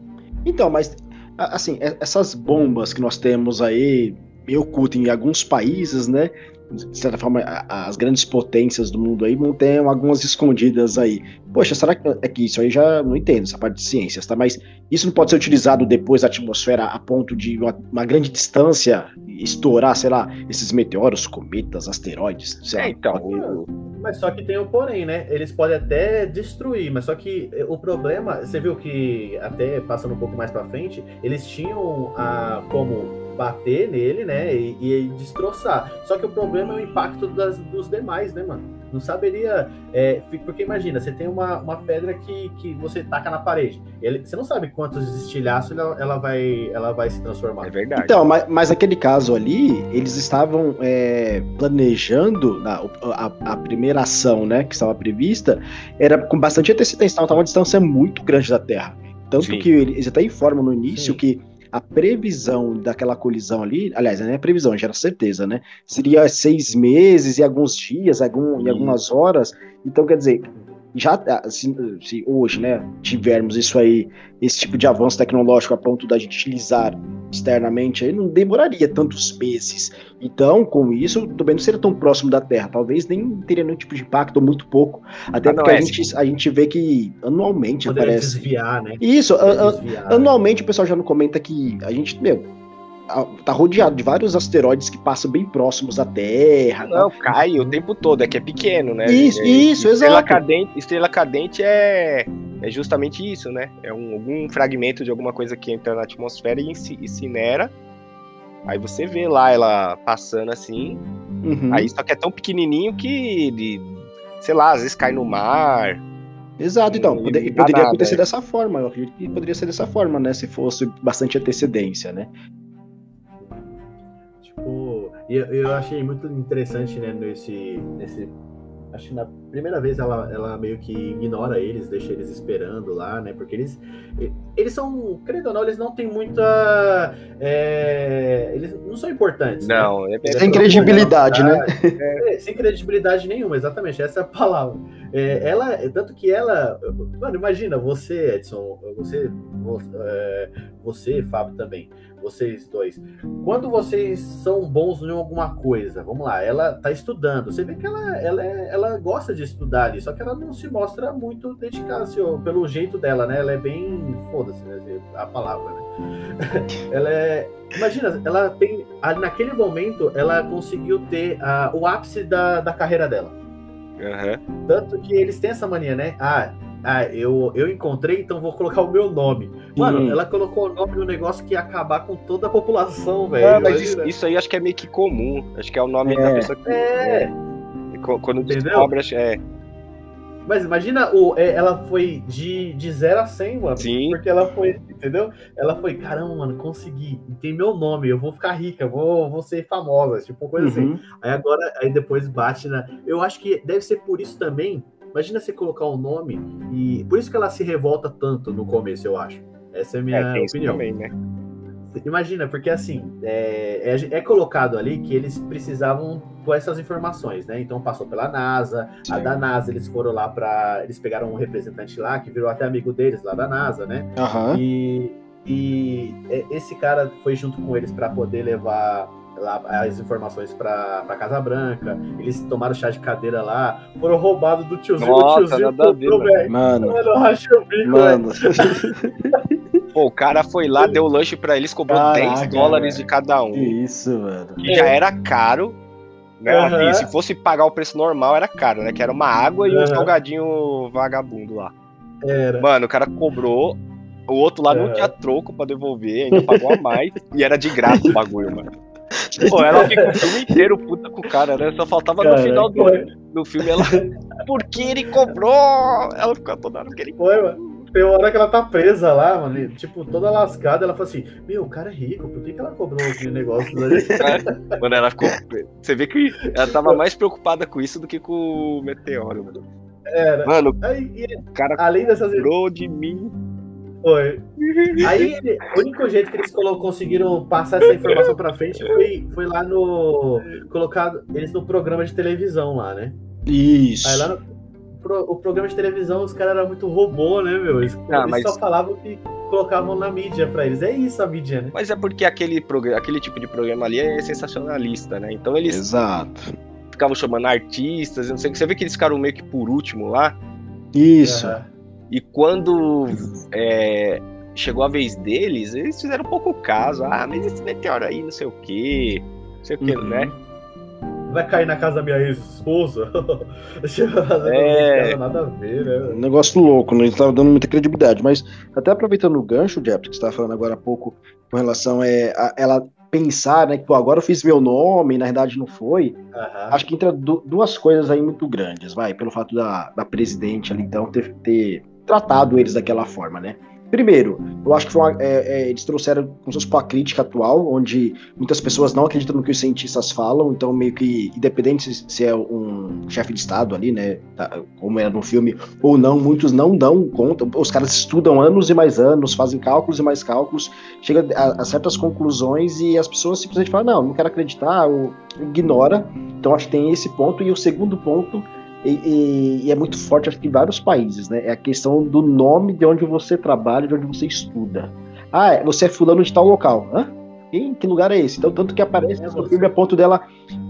Então, mas, assim, essas bombas que nós temos aí, meio ocultas em alguns países, né? De certa forma, as grandes potências do mundo aí ter algumas escondidas aí. Poxa, será que é que isso aí já não entendo, essa parte de ciências, tá? Mas isso não pode ser utilizado depois da atmosfera a ponto de uma, uma grande distância estourar, sei lá, esses meteoros, cometas, asteroides, sei é, lá. Então, mas só que tem o um porém, né? Eles podem até destruir, mas só que eh, o problema, você viu que até passando um pouco mais para frente, eles tinham a como bater nele, né? E, e, destroçar. Só que o problema é o impacto das, dos demais, né, mano? Não saberia. É, porque imagina, você tem uma, uma pedra que, que você taca na parede. Ele, você não sabe quantos estilhaços ela, ela, vai, ela vai se transformar. É verdade. Então, mas, mas aquele caso ali, eles estavam é, planejando a, a, a, primeira ação, né? Que estava prevista, era com bastante antecedência, estava uma distância muito grande da Terra. Tanto Sim. que eles até informam no início Sim. que a previsão daquela colisão ali, aliás, não é previsão, já era certeza, né? Seria seis meses e alguns dias, algum, e algumas horas. Então, quer dizer, já ah, se, se, hoje, né, tivermos isso aí, esse tipo de avanço tecnológico a ponto da gente utilizar externamente, aí não demoraria tantos meses. Então, com isso, também não seria tão próximo da Terra. Talvez nem teria nenhum tipo de impacto, ou muito pouco. Até ah, porque a, é, gente, a gente vê que anualmente Poderia aparece. desviar, né? Isso, desviar, anualmente né? o pessoal já não comenta que a gente, meu, tá rodeado de vários asteroides que passam bem próximos da Terra. Não, tá? cai o tempo todo, é que é pequeno, né? Isso, é, isso, estrela exato. Cadente, estrela cadente é, é justamente isso, né? É um, algum fragmento de alguma coisa que entra na atmosfera e incinera. Aí você vê lá ela passando assim. Uhum. Aí só que é tão pequenininho que, de, sei lá, às vezes cai no mar. Exato, então, e, poderia nada, acontecer é. dessa forma, eu acredito que poderia ser dessa forma, né, se fosse bastante antecedência, né. E eu, eu achei muito interessante, né, nesse, nesse acho que na primeira vez ela, ela meio que ignora eles, deixa eles esperando lá, né? Porque eles, eles são, credo ou não, eles não têm muita. É, eles não são importantes. Né? Não, né? é sem credibilidade, né? É, sem credibilidade nenhuma, exatamente, essa é a palavra. É, ela, tanto que ela. Mano, imagina, você, Edson, você, é, você, Fábio também vocês dois, quando vocês são bons em alguma coisa, vamos lá, ela tá estudando, você vê que ela, ela, é, ela gosta de estudar ali, só que ela não se mostra muito dedicada, assim, pelo jeito dela, né? Ela é bem. Foda-se, né? A palavra, né? ela é. Imagina, ela tem. Naquele momento, ela conseguiu ter uh, o ápice da, da carreira dela. Uhum. Tanto que eles têm essa mania, né? Ah, ah, eu, eu encontrei, então vou colocar o meu nome. Mano, hum. ela colocou o nome no negócio que ia acabar com toda a população, velho. Ah, mas isso, isso, aí acho que é meio que comum. Acho que é o nome é. da pessoa que. É. é. Quando descobre, é. Mas imagina, o, é, ela foi de, de 0 a 100, mano. Sim. Porque ela foi, entendeu? Ela foi, caramba, mano, consegui. E tem meu nome, eu vou ficar rica, vou, vou ser famosa, tipo, coisa assim. uhum. assim. Aí agora, aí depois bate na. Eu acho que deve ser por isso também Imagina você colocar um nome e. Por isso que ela se revolta tanto no começo, eu acho. Essa é a minha é, opinião. Também, né? Imagina, porque assim, é, é, é, colocado ali que eles precisavam por essas informações, né? Então passou pela NASA, Sim. a da NASA eles foram lá para Eles pegaram um representante lá que virou até amigo deles lá da NASA, né? Uhum. E, e é, esse cara foi junto com eles para poder levar as informações para Casa Branca. Eles tomaram chá de cadeira lá, foram roubados do tiozinho. Nossa, o tiozinho comprou, velho. Mano, mano, o bico, mano. Pô, o cara foi lá, deu lanche para eles, cobrou Caraca, 10 dólares de cada um. Que isso, mano. Que já era caro. Né? Uhum. Assim, se fosse pagar o preço normal, era caro, né? Que era uma água e um salgadinho vagabundo lá. Era. Mano, o cara cobrou. O outro lá não tinha troco pra devolver, ainda pagou a mais. e era de graça o bagulho, mano. Pô, ela fica o filme inteiro puta com o cara, né? Só faltava no final do, do filme ela. Por que ele cobrou? Ela ficou toda hora que ele Foi, mano. Tem uma hora que ela tá presa lá, mano, e, tipo, toda lascada, ela fala assim, meu, o cara é rico, por que, que ela cobrou aquele negócio ali? É, mano, ela ficou. Você vê que ela tava mais preocupada com isso do que com o meteoro, mano. Era. Mano, Aí, o cara além dessas... cobrou de mim Foi. Aí, o único jeito que eles colo- conseguiram passar essa informação pra frente foi, foi lá no. Colocado eles no programa de televisão lá, né? Isso. Aí lá no pro- o programa de televisão, os caras eram muito robô, né, meu? Eles, Ah, eles mas- só falavam que colocavam na mídia pra eles. É isso a mídia, né? Mas é porque aquele, programa, aquele tipo de programa ali é sensacionalista, né? Então eles Exato. ficavam chamando artistas, não sei o que. Você vê que eles ficaram meio que por último lá. Isso. Aham. E quando é, chegou a vez deles, eles fizeram pouco caso. Ah, mas esse meteoro aí, não sei o quê. Não sei o quê, Uhum. né? Vai cair na casa da minha ex-esposa? É. Nada a ver, né? Um negócio louco, né? Ele tava dando muita credibilidade. Mas até aproveitando o gancho, Jeff, que você estava falando agora há pouco com relação é, a ela pensar, né? Que pô, agora eu fiz meu nome, e na verdade não foi. Aham. Acho que entra du- duas coisas aí muito grandes, vai, pelo fato da, da presidente ali, então, ter, ter tratado eles daquela forma, né? Primeiro, eu acho que uma, é, é, eles trouxeram como se fosse pra crítica atual, onde muitas pessoas não acreditam no que os cientistas falam, então meio que, independente se, se é um chefe de Estado ali, né, tá, como era no filme, ou não, muitos não dão conta, os caras estudam anos e mais anos, fazem cálculos e mais cálculos, chega a, a certas conclusões e as pessoas simplesmente falam, não, não quero acreditar, ou ignora, então acho que tem esse ponto, e o segundo ponto e, e- e é muito forte acho que em vários países, né? É a questão do nome de onde você trabalha, de onde você estuda. Ah, é, você é fulano de tal local. Hã? Em que lugar é esse? Então, tanto que aparece É no filme a ponto dela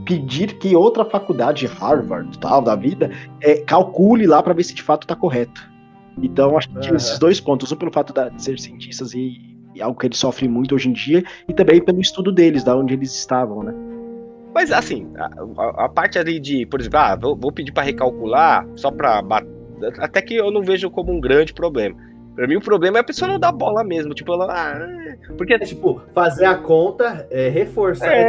pedir que outra faculdade, Harvard, tal, da vida, é, calcule lá para ver se de fato está correto. Então, acho que Aham. esses dois pontos. Um pelo fato de ser cientistas e, e algo que eles sofrem muito hoje em dia, e também pelo estudo deles, da onde eles estavam, né? Mas assim, a, a- parte ali de, por exemplo, ah, vou, vou pedir pra recalcular só bater. Até que eu não vejo como um grande problema. Pra mim, o problema é a pessoa não dar bola mesmo. Tipo, ela. Ah, porque É tipo, fazer a conta, é, reforçar. É, É,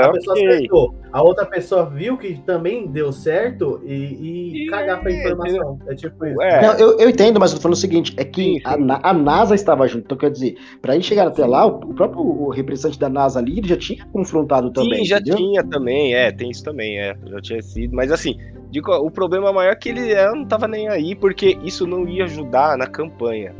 tipo, a pessoa acertou. A outra pessoa viu que também deu certo e, e E- cagar pra informação. É tipo isso. É. Não, eu, eu entendo, mas eu tô falando o seguinte: é que Sim, sim. A, a NASA estava junto. Então, quer dizer, pra gente chegar até lá, o, o próprio o representante da NASA ali ele já tinha confrontado também. Sim, já entendeu? tinha também, é, tem isso também, é, já tinha sido, mas assim, digo, o problema maior é que ele não tava nem aí, porque isso não ia ajudar na campanha.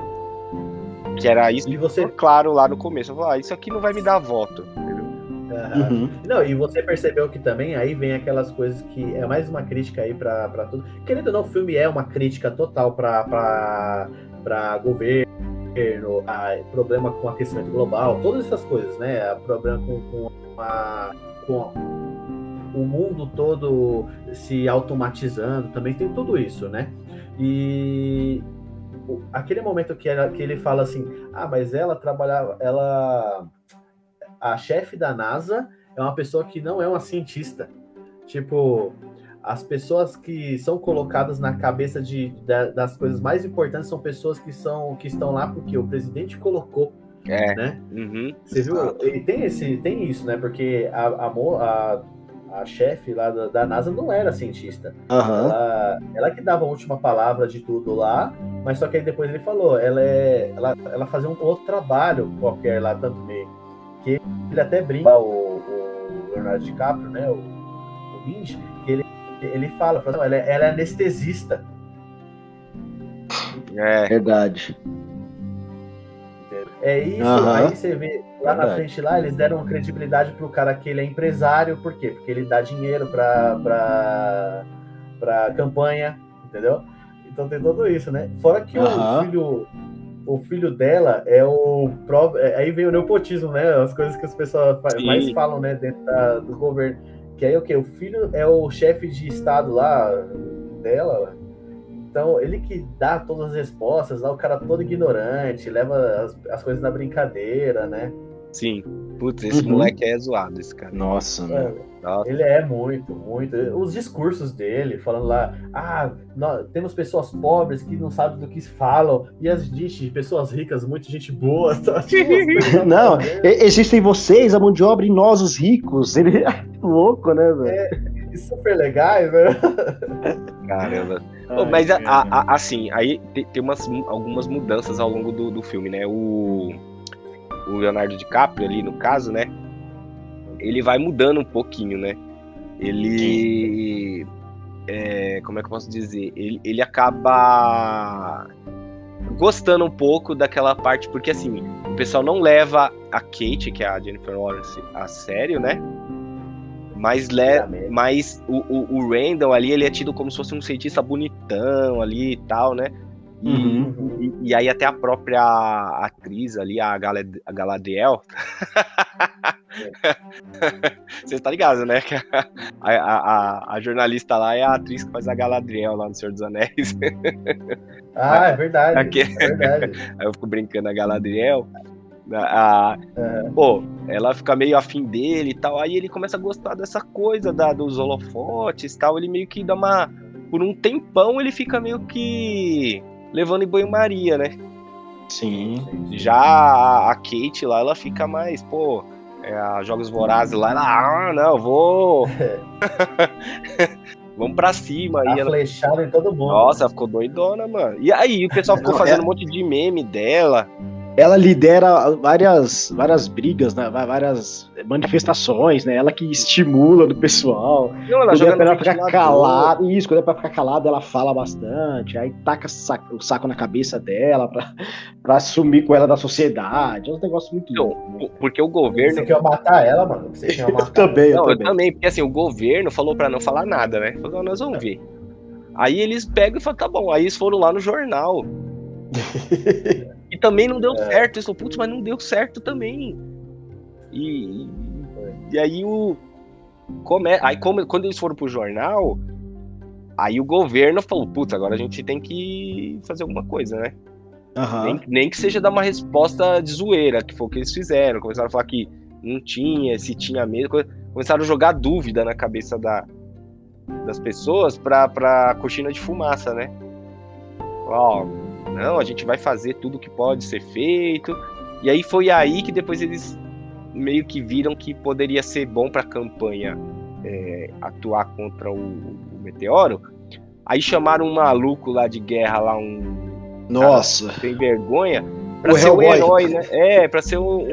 Que era isso E você. claro lá no começo. Eu falei, ah, isso aqui não vai me dar voto. Uhum. Não, e você percebeu que também aí vem aquelas coisas que é mais uma crítica aí pra, pra tudo. Querendo ou não, o filme é uma crítica total pra, pra, pra governo, a, problema com aquecimento global, todas essas coisas, né? A problema com, com, a, com o mundo todo se automatizando, também tem tudo isso, né? E aquele momento que, ela, que ele fala assim, ah, mas ela trabalhava, ela a chefe da NASA é uma pessoa que não é uma cientista. Tipo, as pessoas que são colocadas na cabeça de, da- das coisas mais importantes são pessoas que, são, que estão lá porque o presidente colocou, É. né? Uhum. Você viu? Exato. E tem, esse, tem isso, né? Porque a, a, a, a chefe lá da, da NASA não era cientista. Aham. Ela, ela que dava a última palavra de tudo lá, mas só que aí depois ele falou, ela é, ela, ela fazia um outro trabalho qualquer lá também, que ele até brinca o, o Leonardo DiCaprio, né, o, o Lynch, que ele, ele fala, fala, "Não, ela, é, ela é anestesista, É. Verdade. É isso, Aham. aí você vê lá na frente lá, eles deram credibilidade pro cara que ele é empresário, por quê? Porque ele dá dinheiro pra, pra, pra campanha, entendeu? Então tem tudo isso, né? Fora que Aham. o filho o filho dela é o é, aí vem o nepotismo, né? As coisas que as pessoas Sim. mais falam, né, dentro da- do governo. Que aí o quê? O filho é o chefe de estado lá dela, então, ele que dá todas as respostas, lá o cara todo ignorante, leva as, as coisas na brincadeira, né? Sim. Putz, esse Uhum. moleque é zoado, esse cara. Nossa, É. Nossa. ele é muito, muito. Os discursos dele, falando lá, ah, nós, temos pessoas pobres que não sabem do que falam, e as gente, pessoas ricas, muita gente boa. Tá? Não, Existem vocês, a mão de obra, e nós, os ricos. Ele é louco, né, velho? E super legais, né? Caramba. Ai, Mas a- a- assim, aí tem, tem umas, algumas mudanças ao longo do, do filme, né? O, o Leonardo DiCaprio ali, no caso, né? Ele vai mudando um pouquinho, né? Ele. é, como é que eu posso dizer? Ele, ele acaba gostando um pouco daquela parte, porque assim, o pessoal não leva a Kate, que é a Jennifer Lawrence, a sério, né? Mas, le... mas o, o, o Randall ali, ele é tido como se fosse um cientista bonitão ali e tal, né? E, uhum. e, e, aí até a própria atriz ali, a, Galad a Galadriel. Você tá ligado, né? Que a, a, a, a, jornalista lá é a atriz que faz a Galadriel lá no Senhor dos Anéis. Ah, é verdade. Aqui... É verdade. aí eu fico brincando a Galadriel. A, uhum. Pô, ela fica meio afim dele e tal. Aí ele começa a gostar dessa coisa da, dos holofotes e tal. Ele meio que dá uma. Por um tempão ele fica meio que levando em banho-maria, né? Sim. Já a, a, Kate lá, ela fica mais, pô, é, a Jogos Vorazes lá, ela, ah, não, vou. Vamos pra cima. Tá ela... flechada em todo mundo. Nossa, ficou doidona, mano. E aí, o pessoal ficou não, fazendo é... um monte de meme dela ela lidera várias, várias brigas, né? várias manifestações, né? Ela que estimula do pessoal. Não, ela quando é pra ficar calada, isso, quando é pra ficar calada, ela fala bastante, aí taca o saco na cabeça dela pra, pra sumir com ela da sociedade. É um negócio muito não, Porque o governo. Você quer matar ela, mano? Você quer matar eu também, eu, não, também. eu também, porque assim, o governo falou pra não falar nada, né? Falou, nós vamos ver. Aí eles pegam e falam, tá bom. Aí eles foram lá no jornal. E também não deu é. certo. Eles falaram, putz, mas não deu certo também. E, e aí o. Come, aí como, quando eles foram pro jornal, aí o governo falou, putz, agora a gente tem que fazer alguma coisa, né? Uhum. Nem, nem, que seja dar uma resposta de zoeira, que foi o que eles fizeram. Começaram a falar que não tinha, se tinha mesmo. Começaram a jogar dúvida na cabeça da, das pessoas pra, pra cortina de fumaça, né? Ó, não, a gente vai fazer tudo que pode ser feito. E aí foi aí que depois eles meio que viram que poderia ser bom para a campanha é, atuar contra o, o, meteoro. Aí chamaram um maluco lá de guerra, lá um. Nossa! Tem vergonha. Pra o ser o herói, né? É, pra ser o.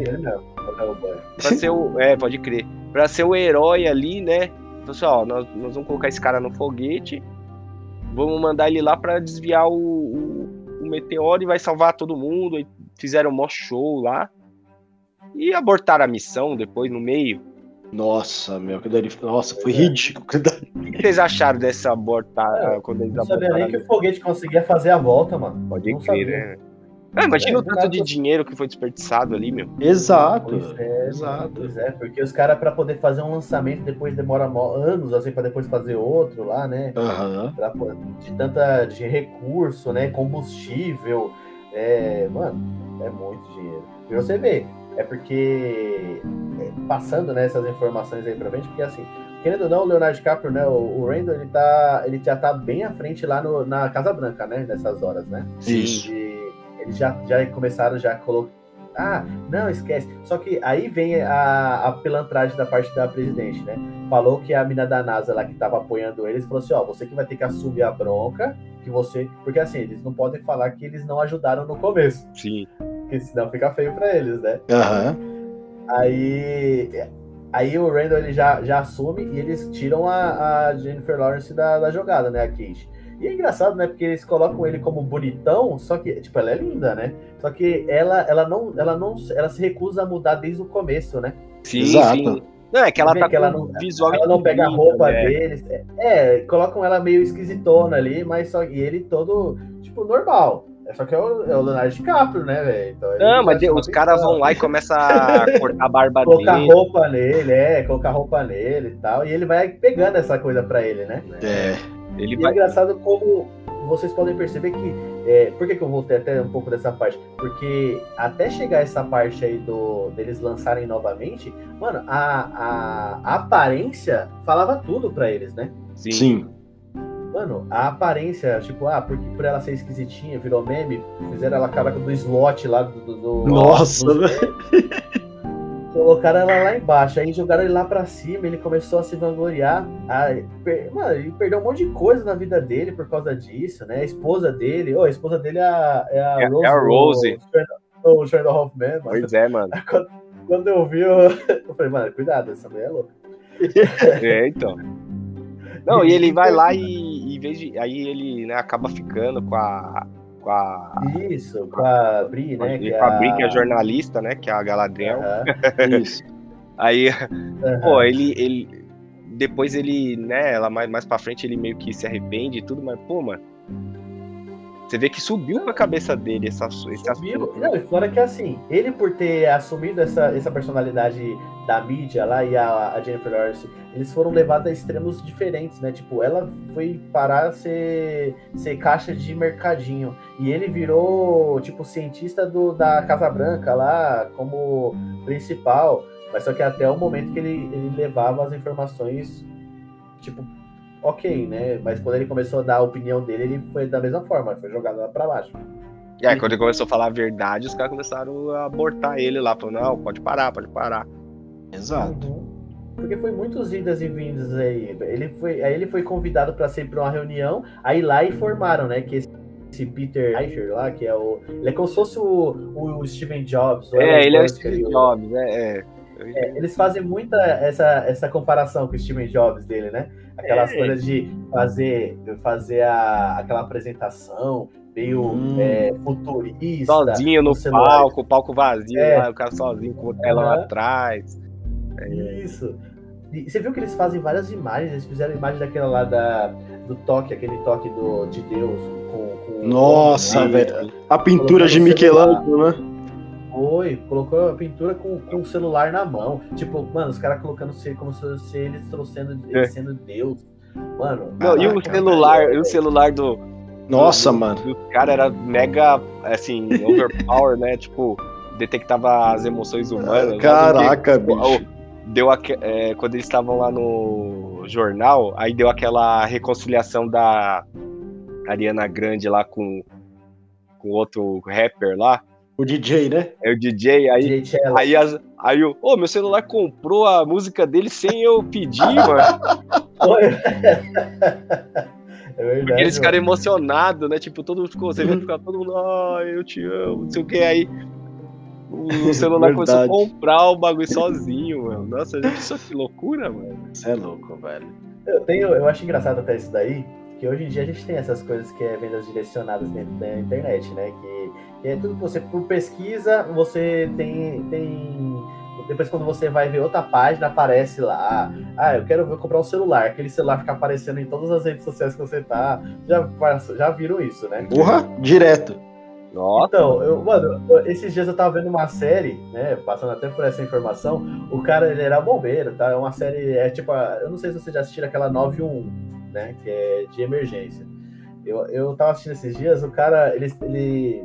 pra ser o. É, pode crer. Pra ser o herói ali, né? Então, assim, ó, nós, nós vamos colocar esse cara no foguete. Vamos mandar ele lá para desviar o, o, o meteoro e vai salvar todo mundo. E fizeram um mó show lá. E abortaram a missão depois no meio. Nossa, meu, que dali... Nossa, foi ridículo. O que vocês acharam dessa abortar? É, quando eles não sabia nem que o foguete conseguia fazer a volta, mano. Pode não crer, né? Ah, imagina é, o tanto de dinheiro que foi desperdiçado ali, meu. Exato. Pois é, exato. Pois é, porque os caras, para poder fazer um lançamento, depois demora anos, assim, para depois fazer outro lá, né? Uhum. Pra, de tanta de recurso, né? Combustível. É, mano, é muito dinheiro. E você vê, é porque é, passando né, essas informações aí pra frente, porque assim, querendo ou não, o Leonardo DiCaprio, né, o, o Randall, ele, tá, ele já tá bem à frente lá no, na Casa Branca, né, nessas horas, né? Sim. De, eles já, já começaram já a colocar. Ah, não, esquece. Só que aí vem a, a pilantragem da parte da presidente, né? Falou que a mina da NASA lá que tava apoiando eles falou assim: ó, você que vai ter que assumir a bronca, que você. Porque assim, eles não podem falar que eles não ajudaram no começo. Sim. Porque senão fica feio pra eles, né? Aham. Uhum. Aí. Aí o Randall ele já, já assume e eles tiram a, a Jennifer Lawrence da, da jogada, né? A Kate. E é engraçado, né? Porque eles colocam ele como bonitão, só que, tipo, ela é linda, né? Só que ela, ela não, ela não, ela se recusa a mudar desde o começo, né? Sim, Exato. sim. Não, é que ela tá que ela não, visual ela não pega a roupa né? deles. É, é, colocam ela meio esquisitona ali, mas só e ele todo, tipo, normal. É só que é o, é o Leonardo DiCaprio, né, velho? Então, não, mas os caras vão lá e começam a cortar a barba colocar dele. Colocar roupa nele, é, colocar roupa nele e tal. E ele vai pegando essa coisa pra ele, né? É. Ele e é vai... é engraçado como vocês podem perceber que. É, por que, que eu voltei até um pouco dessa parte? Porque até chegar essa parte aí do deles lançarem novamente, mano, a, a, a aparência falava tudo para eles, né? Sim. Sim. Mano, a aparência, tipo, ah, porque por ela ser esquisitinha, virou meme, fizeram ela cara do slot lá do. do Nossa, do, Colocaram ela lá embaixo, aí jogaram ele lá pra cima, ele começou a se vangloriar. Aí, per... Mano, ele perdeu um monte de coisa na vida dele por causa disso, né? A esposa dele, oh, a esposa dele é a, é a é, Rose. É a Rose. O Sherlock Hoffman. Mano. Pois é, mano. Quando, quando eu vi, eu... eu, falei, mano, cuidado, essa mulher é louca. É, então. Não, e ele vai lá e, em vez de. Aí ele né, acaba ficando com a, com a. Isso, com a Bri, né? Que com a Bri, que é jornalista, né? Que é a Galadriel. Uhum. Isso. Aí, uhum. pô, ele, ele. Depois ele, né, ela mais, mais pra frente ele meio que se arrepende e tudo, mas, pô, mano. Você vê que subiu pra cabeça dele essa, esse assunto. Não, e fora que assim, ele por ter assumido essa, essa personalidade da mídia lá e a, a Jennifer Lawrence, eles foram levados a extremos diferentes, né? Tipo, ela foi parar a ser, ser caixa de mercadinho. E ele virou, tipo, cientista do, da Casa Branca lá, como principal. Mas só que até o momento que ele, ele levava as informações, tipo, ok, né? Mas quando ele começou a dar a opinião dele, ele foi da mesma forma, foi jogado lá pra baixo. E aí, quando ele começou a falar a verdade, os caras começaram a abortar ele lá, falando, não, pode parar, pode parar. Exato. Uhum. Porque foi muitos idas e vindas aí. Ele foi, aí ele foi convidado para ser para uma reunião, aí lá informaram, né, que esse, esse Peter Eicher lá, que é o. Ele é como se fosse o, o Steven Jobs. É, ele é o Steven Jobs, é, é. É, eles fazem muita essa, essa comparação com o Steven Jobs dele, né? Aquelas é. coisas de fazer, fazer a, aquela apresentação meio hum. é, futurista. Sozinho no palco, palco vazio, é. lá, o cara sozinho com o telão uhum. atrás. É. Isso. E você viu que eles fazem várias imagens, eles fizeram imagem daquela lá da, do toque, aquele toque do, de Deus com. com Nossa, velho. A pintura de Michelangelo, né? Foi, colocou a pintura com, com o celular na mão. Tipo, mano, os caras colocando como se eles trouxendo é. sendo Deus. Mano. Não, caraca, e o celular, e o celular do. Nossa, do, mano. O cara era mega, assim, overpower, né? Tipo, detectava as emoções humanas. Caraca, bicho. Deu a, é, quando eles estavam lá no jornal, aí deu aquela reconciliação da Ariana Grande lá com, com outro rapper lá. O DJ, né? É o DJ, aí, DJ aí, as, aí o, ô, oh, meu celular comprou a música dele sem eu pedir, mano. É verdade, Porque eles ficaram emocionados, né? Tipo, todo mundo ficou, você vê ficar todo mundo, ai, eu te amo, não sei o que, aí o celular começou a comprar o bagulho sozinho, mano. Nossa, gente, isso que loucura, mano. Isso é louco, velho. Eu tenho, eu acho engraçado até isso daí, que hoje em dia a gente tem essas coisas que é vendas direcionadas dentro da internet, né? Que é tudo que você, por pesquisa, você tem, tem. Depois, quando você vai ver outra página, aparece lá. Ah, eu quero comprar um celular. Aquele celular fica aparecendo em todas as redes sociais que você tá. Já, já viram isso, né? Porra, direto. Nossa. Então, eu, mano, esses dias eu tava vendo uma série, né? Passando até por essa informação. O cara, ele era bombeiro, tá? É uma série, é tipo, eu não sei se vocês já assistiram aquela 911 né? Que é de emergência. Eu, eu tava assistindo esses dias, o cara, ele, ele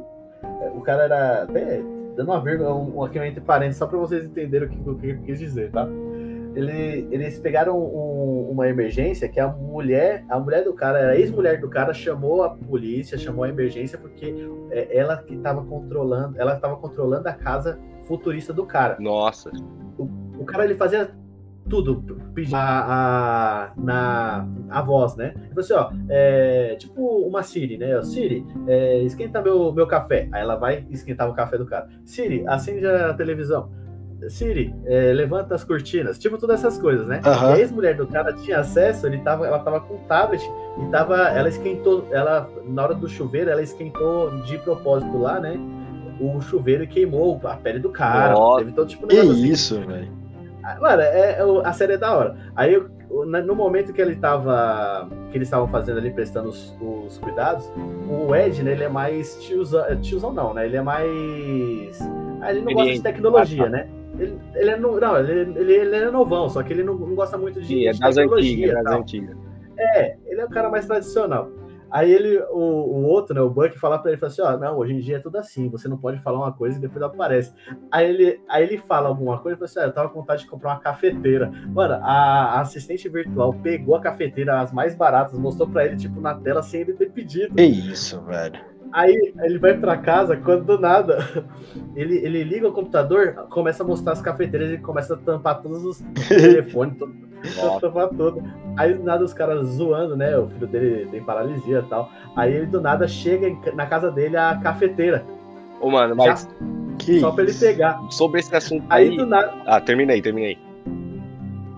o cara era até dando uma vírgula, um, aqui entre parênteses, só para vocês entenderem o que, o que eu quis dizer, tá? Ele, eles pegaram um, uma emergência que a mulher, a mulher do cara, a ex-mulher do cara, chamou a polícia, chamou a emergência porque é, ela que estava controlando, ela estava controlando a casa futurista do cara. Nossa. O, o cara ele fazia tudo a, a, na a voz, né? Tipo assim, ó, é, tipo uma Siri, né? Siri, é, esquenta meu, meu café. Aí ela vai esquentar o café do cara. Siri, acende a televisão. Siri, é, levanta as cortinas, tipo todas essas coisas, né? Uhum. a ex-mulher do cara tinha acesso, ele tava, ela tava com um tablet e tava, ela esquentou, ela na hora do chuveiro, ela esquentou de propósito lá, né? O chuveiro queimou a pele do cara. Nossa, teve todo tipo de Que assim. isso, velho. Mano, é, é, a série é da hora. Aí, no momento que ele tava. que eles estavam fazendo ali, prestando os, os, cuidados, o Ed, né, ele é mais tiozão. É, tiozão não, né? Ele é mais. Ah, ele não gosta de tecnologia, né? Ele, ele é no, não, ele, ele, ele, é novão, só que ele não, não gosta muito de, Sim, é de das tecnologia. Antigas, das antigas. É, ele é o cara mais tradicional. Aí ele, o, o outro, né, o Buck, fala pra ele, fala assim, ó, não, hoje em dia é tudo assim, você não pode falar uma coisa e depois aparece. Aí ele, aí ele fala alguma coisa e fala assim, ah, eu tava com vontade de comprar uma cafeteira. Mano, a, a, assistente virtual pegou a cafeteira, as mais baratas, mostrou pra ele, tipo, na tela, sem ele ter pedido. Que isso, velho. Aí ele vai para casa, quando do nada ele, ele liga o computador, começa a mostrar as cafeteiras e começa a tampar todos os telefones, todo, tampar tudo. Aí do nada os caras zoando, né? O filho dele tem paralisia e tal. Aí ele do nada chega na casa dele a cafeteira. Ô, mano, mas. Já, só pra ele pegar. Sobre esse assunto aí. Aí do nada. Ah, terminei, terminei.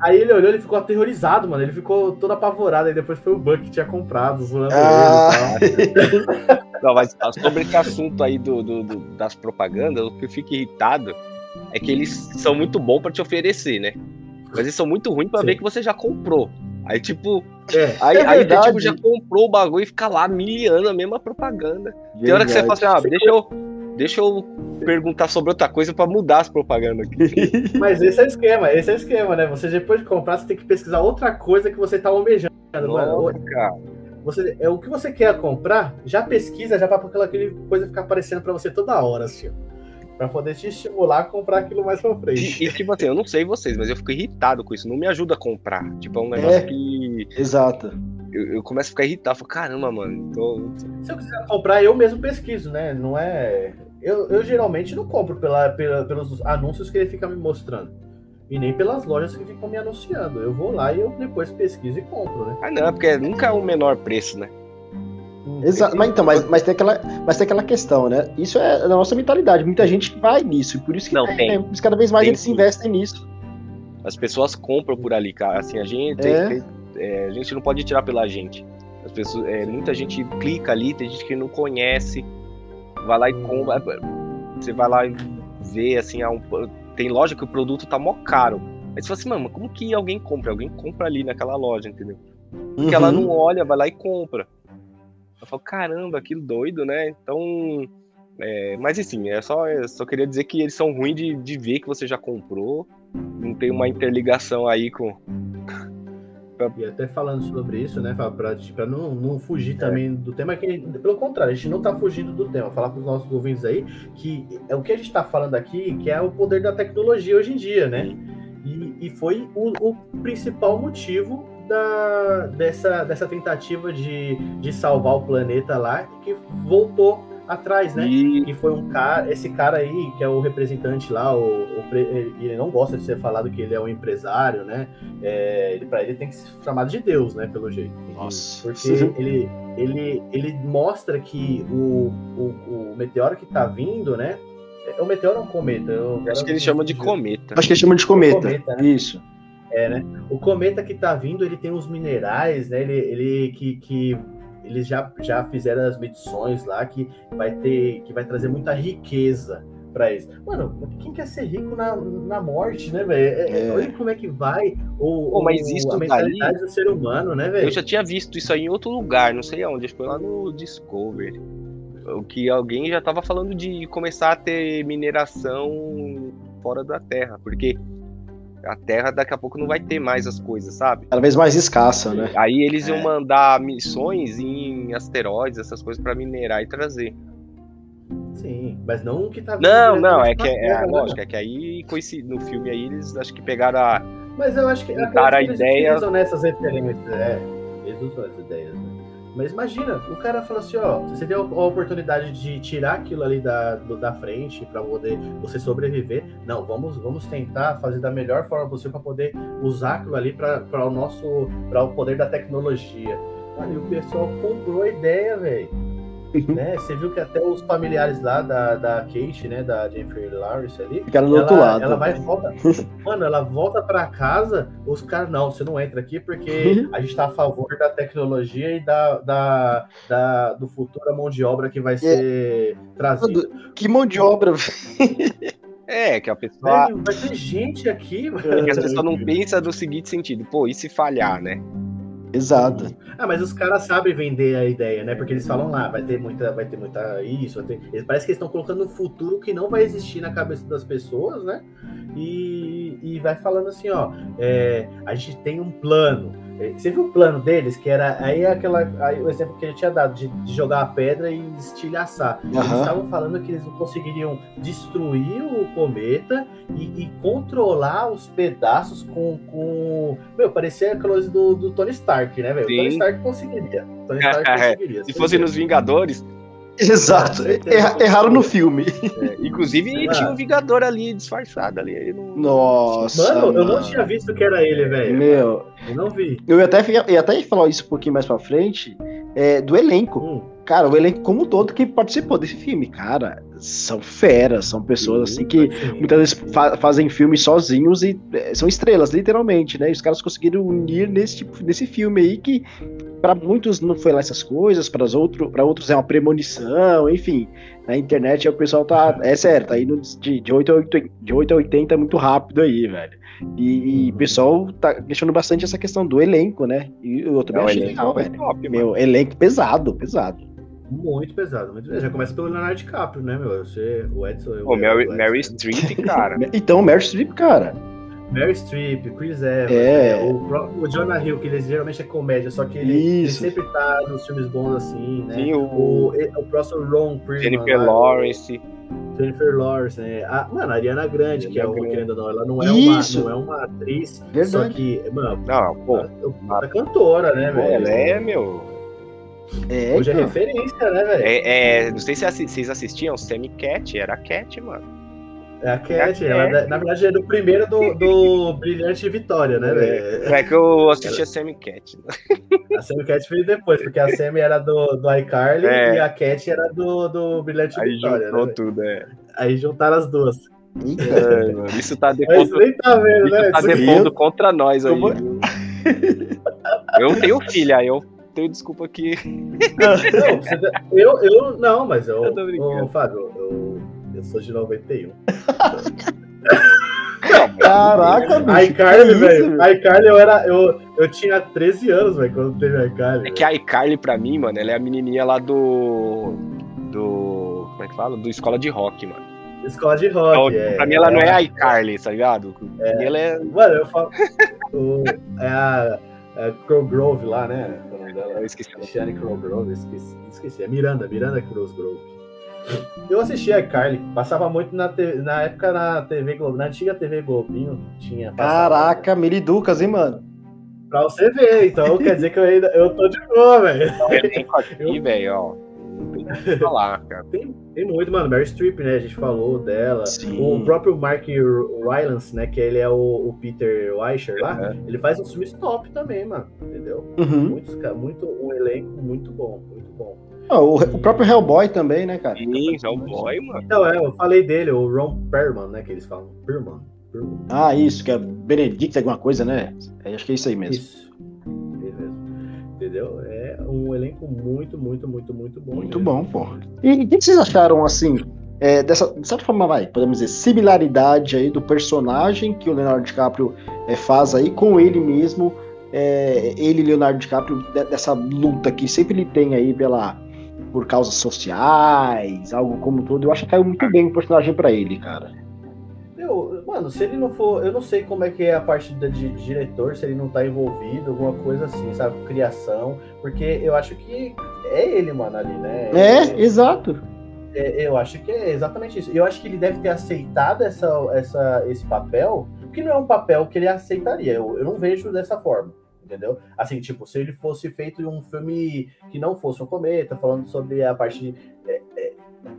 Aí ele olhou, ele ficou aterrorizado, mano. Ele ficou todo apavorado. Aí depois foi o Buck que tinha comprado, zoando Ah. ele tal. Não, mas sobre esse assunto aí do, do- do- das propagandas, o que eu fico irritado é que eles são muito bons pra te oferecer, né? Mas eles são muito ruins pra Sim. ver que você já comprou. Aí, tipo, É, aí, É aí verdade. tipo, já comprou o bagulho e fica lá miliando a mesma propaganda. Tem hora que você fala assim, ah, deixa eu, deixa eu perguntar sobre outra coisa pra mudar as propagandas aqui. mas esse é o esquema, esse é o esquema, né? Você depois de comprar, você tem que pesquisar outra coisa que você tá almejando. Nossa, cara. Você, é o que você quer comprar, já pesquisa, já pra aquela coisa ficar aparecendo pra você toda hora, assim, ó. Pra poder te estimular a comprar aquilo mais pra frente. E, e, tipo assim, eu não sei vocês, mas eu fico irritado com isso. Não me ajuda a comprar. Tipo, é um negócio É. que Exato. eu, eu começo a ficar irritado. Eu falo, caramba, mano. Tô... Se eu quiser comprar, eu mesmo pesquiso, né? Não é. Eu, eu geralmente não compro pela, pela- pelos anúncios que ele fica me mostrando. E nem pelas lojas que ficam me anunciando. Eu vou lá e eu depois pesquiso e compro, né? Ah, não, porque nunca é o menor preço, né? Exato. Mas então, mas, mas, tem aquela, mas tem aquela questão, né? Isso é da nossa mentalidade. Muita gente vai nisso. E por isso que Não, tem, tem. né? Cada vez mais Tem eles investem nisso. As pessoas compram por ali, cara. Assim, a gente, É. tem- é, a gente não pode tirar pela gente. As pessoas, é, muita gente clica ali, tem gente que não conhece, vai lá e compra. Você vai lá e vê, assim, ah, um- tem loja que o produto tá mó caro. Aí você fala assim, mano, como que alguém compra? Alguém compra ali naquela loja, entendeu? Porque ela Uhum. não olha, vai lá e compra. Eu falo, caramba, que doido, né? Então. é, mas assim, é só, eu só queria dizer que eles são ruins de, de ver que você já comprou. Não tem uma interligação aí com. E até falando sobre isso, né, pra não, não fugir também do tema, que pelo contrário, a gente não tá fugindo do tema. Falar para os nossos ouvintes aí que é o que a gente tá falando aqui, que é o poder da tecnologia hoje em dia, né? E, e foi o, o principal motivo da, dessa, dessa tentativa de, de salvar o planeta lá, que voltou atrás, né? E que foi um cara, esse cara aí, que é o representante lá, o, o ele- ele não gosta de ser falado que ele é um empresário, né? É, ele, para ele tem que ser chamado de Deus, né? Pelo jeito. Nossa. Porque ele, ele, ele mostra que o, o, o meteoro que tá vindo, né? É o meteoro ou um cometa? Eu, acho que eles chamam de cometa. Acho que eles chamam de cometa. Cometa, né? Isso. O cometa que tá vindo, ele tem uns minerais, né? Ele, ele que, que eles já, já fizeram as medições lá que vai ter, que vai trazer muita riqueza para eles. Mano, quem quer ser rico na, na morte, né, velho? É, é, É. Olha como é que vai o, Pô, mas o- isso a daí- mentalidade do ser humano, né, velho? Eu já tinha visto isso aí em outro lugar, não sei aonde, acho que foi lá no Discovery. O que alguém já tava falando de começar a ter mineração fora da Terra, porque a Terra daqui a pouco não vai ter mais as coisas, sabe? Cada vez mais escassa, né? Aí eles iam É. mandar missões em asteroides, essas coisas pra minerar e trazer. Sim, mas não o que tá vindo Não, não, é que é, Terra, é né? lógico, é que aí no filme aí eles acho que pegaram a. Mas eu acho que Juntaram a que ideia- Eles utilizam nessas referências, é. Eles usam as ideias, né? Mas imagina, o cara fala assim, ó, você tem a oportunidade de tirar aquilo ali da, da frente para poder você sobreviver. Não, vamos, vamos tentar fazer da melhor forma possível para poder usar aquilo ali para o nosso, para o poder da tecnologia. Mano, o pessoal comprou a ideia, velho. Né? Você viu que até os familiares lá da, da Kate, né, da Jennifer Lawrence ali, Ficaram do ela, outro lado. ela vai e volta. Mano, ela volta pra casa, os caras, não, você não entra aqui porque a gente tá a favor da tecnologia e da, da, da- do futuro mão de obra que vai ser trazida. Que mão de obra. É, que a pessoa. Velho, vai ter gente aqui, que mano. as pessoas não pensam no seguinte sentido, pô, e se falhar, né? Exato. Ah, mas os caras sabem vender a ideia, né? Porque eles falam lá, vai ter muita, vai ter muita isso, ter... Parece que eles estão colocando um futuro que não vai existir na cabeça das pessoas, né? E, e vai falando assim, ó, é, a gente tem um plano. É, Você viu o plano deles? Que era aí é aquela, aí o exemplo que ele tinha dado de, de jogar a pedra e estilhaçar. Eles Aham. estavam falando que eles não conseguiriam destruir o cometa e, e controlar os pedaços com, com. Meu, parecia a coisa do, do Tony Stark, né, velho? Tony Stark conseguiria. Tony Stark É, conseguiria. Se fosse nos Vingadores, Exato. Erra- erraram no filme. é, inclusive tinha um Vingador ali disfarçado ali. Ele não... Nossa. Mano, eu não tinha visto que era ele, velho. Meu, Eu não vi. eu ia até, ia ia até falar isso um pouquinho mais pra frente, é, do elenco. Hum, Cara, o elenco como um todo que participou desse filme, cara, são feras, são pessoas assim que muitas vezes fa fazem filmes sozinhos e é, são estrelas, literalmente, né? E os caras conseguiram unir nesse, tipo, nesse filme aí que para muitos não foi lá essas coisas, para outros, para outros é uma premonição, enfim. Na internet o pessoal tá, é certo, tá indo de, de, 8 a 8, de 8 a 80 muito rápido aí, velho. E, o pessoal tá questionando bastante essa questão do elenco, né? E eu também não, achei legal, velho. Top, Meu, elenco pesado, pesado. Muito pesado, muito pesado. Já começa pelo Leonardo DiCaprio, né, meu? Você, o Edson. Pô, Mary, Mary Streep, cara. então, Mary Streep, cara. Mary Streep, Chris Evans, é. né? o, próprio, o Jonah Hill, que ele geralmente é comédia, só que ele, ele, sempre tá nos filmes bons assim, né? Sim, o, o, o próximo Ron Perlman, Jennifer Lawrence. Jennifer Lawrence, né? A, mano, a Ariana Grande, Ariana que é uma, querendo ou não, ela não é, uma, não é uma atriz, Verdade. só que, mano, não, pô, ela, é cantora, né, velho? Ela é, meu, é, Hoje é então. referência, né, velho? É, é, não sei se vocês assistiam, Sammy Cat, era a Cat, mano. É a Cat, é a ela, na verdade, é do primeiro do, do Brilhante Vitória, né, velho? É que eu assisti a Sammy Cat. A Sammy Cat veio depois, porque a Sammy era do, do iCarly é. e a Cat era do, do Brilhante Aí Vitória. Juntou né, tudo, é. Aí juntaram as duas. É, mano, isso tá depondo, nem tá vendo, né? tá depondo contra nós aí. Eu tenho filha, aí eu tenho desculpa aqui. Não, eu, eu não, mas eu, eu Fábio, eu, eu sou de 91. Caraca, bicho. A iCarly, velho. A iCarly, eu, era, eu, eu tinha 13 anos, velho, quando teve a iCarly. É que a iCarly, pra mim, mano, ela é a menininha lá do. Do. Como é que fala? Do Escola de Rock, mano. Escola de rock. Então, é, pra mim ela é, não é a iCarly, tá ligado? É, ela é. Mano, eu falo. o, é a, Crow Grove lá, né? Eu esqueci. Shane Grove, esqueci, esqueci. É Miranda, Miranda Grove. Eu assisti a Carly, passava muito na, na época na TV Globo, na antiga TV Globinho tinha. Caraca, Miliducas, hein, mano? Pra você ver, então quer dizer que eu ainda eu tô de boa, velho. Tem aqui, velho, ó. Tem falar, cara. Tem, tem muito, mano. Mary Streep, né? A gente falou dela. Sim. O próprio Mark Rylance, né? Que ele é o, o Peter Weischer lá. Ele faz um filmes top também, mano. Entendeu? Uhum. Muitos, muito, um elenco muito bom, muito bom. Ah, o, o, próprio Hellboy também, né, cara? Sim, Hellboy, mano. Então, é, eu falei dele, o Ron Perlman, né, que eles falam. Perlman. Perlman. Ah, isso, que é Benedict alguma coisa, né? É, acho que é isso aí mesmo. Isso. É um elenco muito, muito, muito, muito bom. Muito mesmo. bom, pô. E o que vocês acharam, assim, é, dessa, de certa forma, vai, podemos dizer, similaridade aí do personagem que o Leonardo DiCaprio é, faz aí com ele mesmo, é, ele, Leonardo DiCaprio, dessa luta que sempre ele tem aí pela por causas sociais, algo como todo. Eu acho que caiu muito bem o personagem para ele, cara. Eu, mano, se ele não for. Eu não sei como é que é a parte de, de diretor, se ele não tá envolvido, alguma coisa assim, sabe? Criação. Porque eu acho que é ele, mano, ali, né? É, é exato. É, eu acho que é exatamente isso. Eu acho que ele deve ter aceitado essa, essa, esse papel, porque não é um papel que ele aceitaria. Eu, eu não vejo dessa forma entendeu? Assim, tipo, se ele fosse feito um filme que não fosse um cometa, falando sobre a parte de, é, é,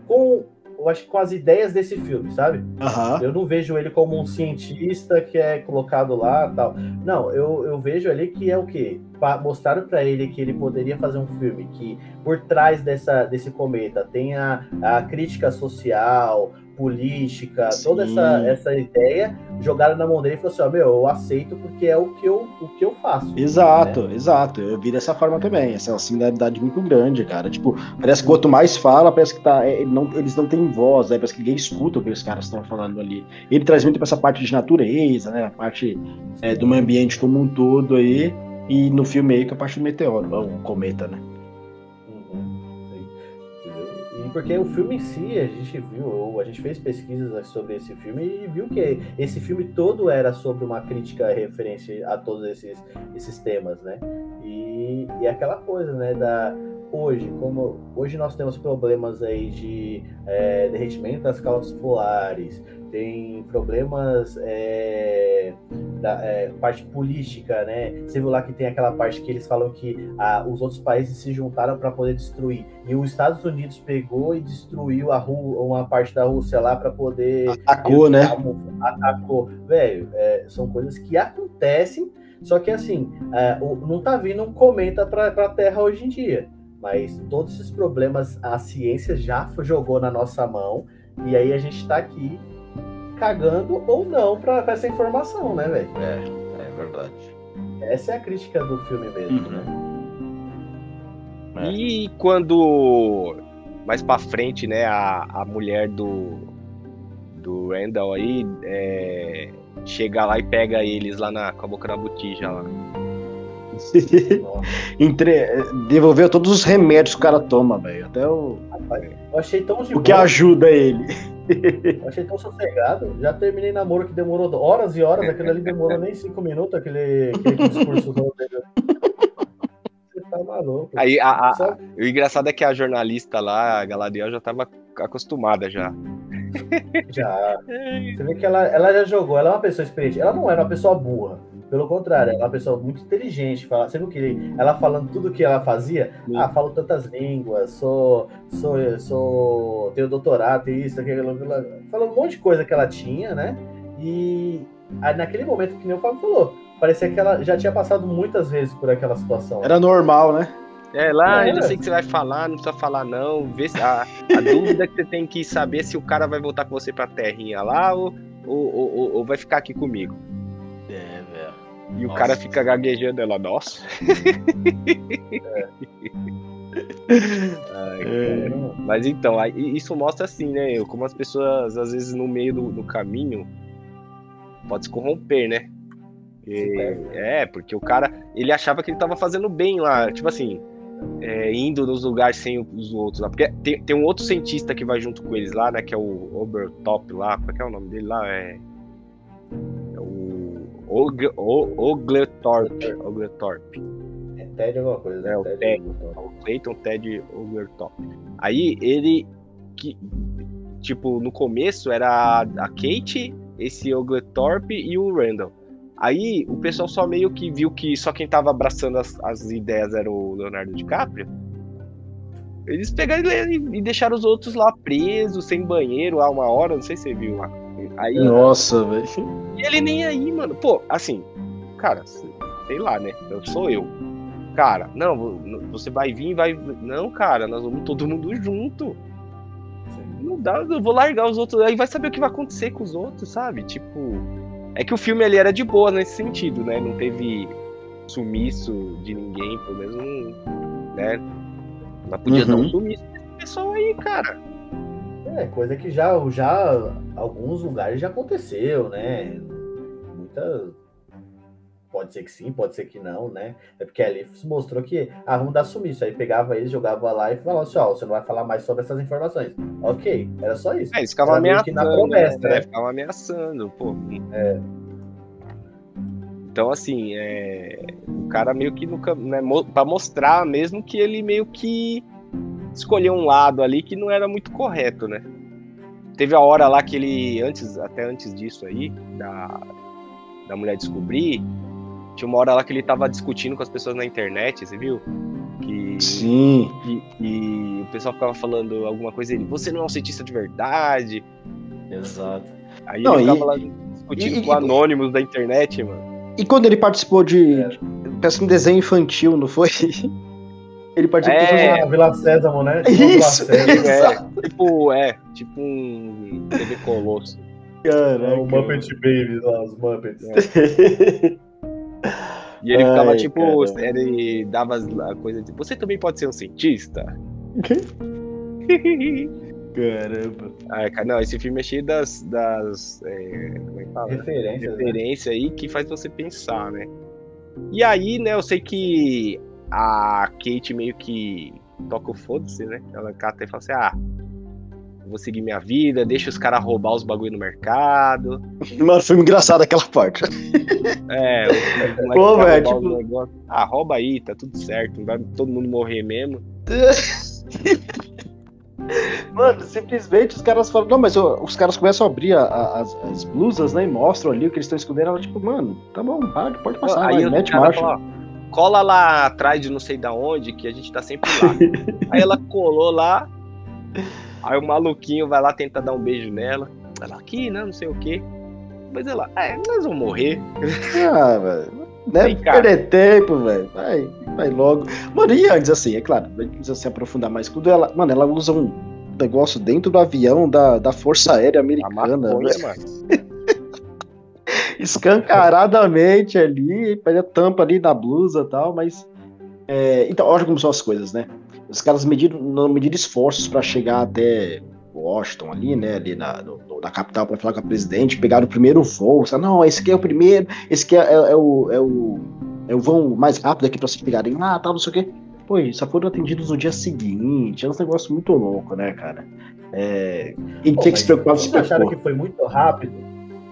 com eu acho que com as ideias desse filme, sabe? Uhum. Eu não vejo ele como um cientista que é colocado lá tal. Não, eu, eu vejo ali que é o quê? Mostraram para ele que ele poderia fazer um filme que por trás dessa, desse cometa tem a, a crítica social, política, Sim. toda essa, essa ideia, jogaram na mão dele e falou assim: ó, meu, eu aceito porque é o que eu, o que eu faço. Exato, né? exato. Eu vi dessa forma também. Essa é uma similaridade muito grande, cara. Tipo, parece que quanto mais fala, parece que tá. É, não, eles não têm voz, né? Parece que ninguém escuta o que os caras estão falando ali. Ele traz muito pra essa parte de natureza, né? A parte é, do meio ambiente como um todo aí. E no filme aí, que é a parte do meteoro, o cometa, né? Porque o filme em si, a gente viu, a gente fez pesquisas sobre esse filme e viu que esse filme todo era sobre uma crítica referente a todos esses, esses temas, né? E, e aquela coisa, né, da hoje, como hoje nós temos problemas aí de é, derretimento das calotas polares, tem problemas é, da é, parte política, né? Você viu lá que tem aquela parte que eles falam que ah, os outros países se juntaram para poder destruir e os Estados Unidos pegou e destruiu a Ru uma parte da Rússia lá para poder atacou, né? Atacou, velho. É, são coisas que acontecem, só que assim é, não tá vindo um cometa para a Terra hoje em dia Mas todos esses problemas a ciência já jogou na nossa mão e aí a gente tá aqui cagando ou não pra, pra essa informação, né, velho? É, é verdade. Essa é a crítica do filme mesmo, Uhum. né? É. E quando mais pra frente, né, a, a mulher do do Randall aí é, chega lá e pega eles lá na, com a boca na botija lá. Entre... Devolveu todos os remédios que o cara toma, velho. Até o... rapaz, eu achei tão de o que boa, ajuda ele. achei tão sossegado. Já terminei namoro que demorou horas e horas, aquele ali demorou nem cinco minutos, aquele, aquele discurso dele. Você tá maluco. Aí a, a- Só- o engraçado é que a jornalista lá, a Galadriel, já tava acostumada já. Já. Você vê que ela, ela já jogou, ela é uma pessoa experiente. Ela não era uma pessoa burra. Pelo contrário, ela é uma pessoa muito inteligente. Fala- Você viu que ele- ela falando tudo que ela fazia? Ah, falo tantas línguas, sou, sou, sou, tenho doutorado, tenho isso, aquilo, aquilo. Falou um monte de coisa que ela tinha, né? E aí, naquele momento que nem o Fábio falou, parecia que ela já tinha passado muitas vezes por aquela situação. Era normal, né? É, lá, É. eu já sei que você vai falar, não precisa falar não. Vê se, a, a dúvida que você tem que saber é se o cara vai voltar com você pra terrinha lá ou, ou- ou- ou vai ficar aqui comigo. É. E o Nossa. cara fica gaguejando ela, nossa. Ai, É. Mas então, isso mostra assim, né? Como as pessoas, às vezes, no meio do, do caminho, pode se corromper, né? E- é, porque o cara, ele achava que ele tava fazendo bem lá, tipo assim, é, indo nos lugares sem os outros lá. Porque tem, tem um outro cientista que vai junto com eles lá, né? Que é o Obertop lá, qual que é o nome dele lá? É, é o Og- O- Ogletorp. Ogletorp. É Ted alguma coisa, né? É, o Ted. o Clayton Ted Overtop. Aí ele que tipo no começo era a a Kate, esse Ogletorp e o Randall. Aí o pessoal só meio que viu que só quem tava abraçando as, as ideias era o Leonardo DiCaprio. Eles pegaram e, e deixaram os outros lá presos, sem banheiro, há uma hora, não sei se você viu lá. Aí Nossa, velho. e ele nem aí, mano. Pô, assim, cara, sei lá, né? Eu sou eu. Cara, não, você vai vir, vai. Não, cara, nós vamos todo mundo junto. Não dá, eu vou largar os outros. Aí vai saber o que vai acontecer com os outros, sabe? Tipo. É que o filme ali era de boa nesse sentido, né? Não teve sumiço de ninguém, pelo menos. Né? Mas podia dar um Uhum. sumiço desse pessoal aí, cara. É, coisa que já, já alguns lugares já aconteceu, né? Muita. Pode ser que sim, pode ser que não, né? É porque ali mostrou que, ah, vamos dar sumiço. Aí pegava eles, jogava lá e falava assim: ó, você não vai falar mais sobre essas informações. Ok, era só isso. É, eles ficavam que na ameaçando. promessa, né? né? Ficavam ameaçando, pô. É. Então, assim, é... o cara meio que nunca. Né, pra mostrar mesmo que ele meio que escolheu um lado ali que não era muito correto, né? Teve a hora lá que ele, antes, até antes disso aí, da, da mulher descobrir, tinha uma hora lá que ele tava discutindo com as pessoas na internet, você viu? Que, Sim. que, que o pessoal ficava falando alguma coisa ele, você não é um cientista de verdade. Exato. Aí Não, ele e- ficava lá discutindo e- com e- anônimos da internet, mano. E quando ele participou de. É. Parece um desenho infantil, não foi? Ele participou É. de Ah, Vila Sésamo, né? Tipo Isso, Vila Sésamo. Exato. Tipo, é, tipo um TV Colosso. Caraca. O Muppet Babies lá, os Muppets. E ele ficava Ai, tipo, caramba. ele dava a coisa de, você também pode ser um cientista? Caramba. Ah, cara, não, esse filme é cheio das, das é, como é que fala? Referências, né? referência aí que faz você pensar, né? E aí, né, eu sei que a Kate meio que toca o foda-se, né? Ela cata e fala assim, ah, vou seguir minha vida, deixa os caras roubar os bagulho no mercado. Mano, foi engraçado aquela parte. É, o Pô, velho, tipo-. Ah, rouba aí, tá tudo certo, não vai todo mundo morrer mesmo. Mano, simplesmente os caras falam. Não, mas ó, os caras começam a abrir a- a- as, as blusas, né? E mostram ali o que eles estão escondendo. Ela, tipo, mano, tá bom, pode, pode passar, aí o mete marcha. fala, cola lá atrás de não sei da onde, que a gente tá sempre lá. aí ela colou lá, aí o maluquinho vai lá tentar dar um beijo nela. Ela aqui, né, não sei o quê. Mas ela, é, nós vamos morrer. Ah, velho. Né? Vem, Perder tempo, velho. Vai, vai logo. Mano, e antes, assim, é claro, a gente precisa se aprofundar mais. Quando ela, mano, ela usa um negócio dentro do avião da, da Força Aérea Americana. Maconha, Escancaradamente ali, a tampa ali na blusa e tal, mas. É, então, olha como são as coisas, né? Os caras mediram, não mediram esforços para chegar até Washington ali, né, ali na, no, na capital para falar com a presidente, pegaram o primeiro voo, não, esse aqui é o primeiro, esse aqui é, é, é o, é, o, é o voo mais rápido aqui para se pegarem lá, tal, não sei o quê. Pô, só foram atendidos no dia seguinte, é um negócio muito louco, né, cara? É... E Pô, tinha que se preocupar, vocês acharam que foi muito rápido?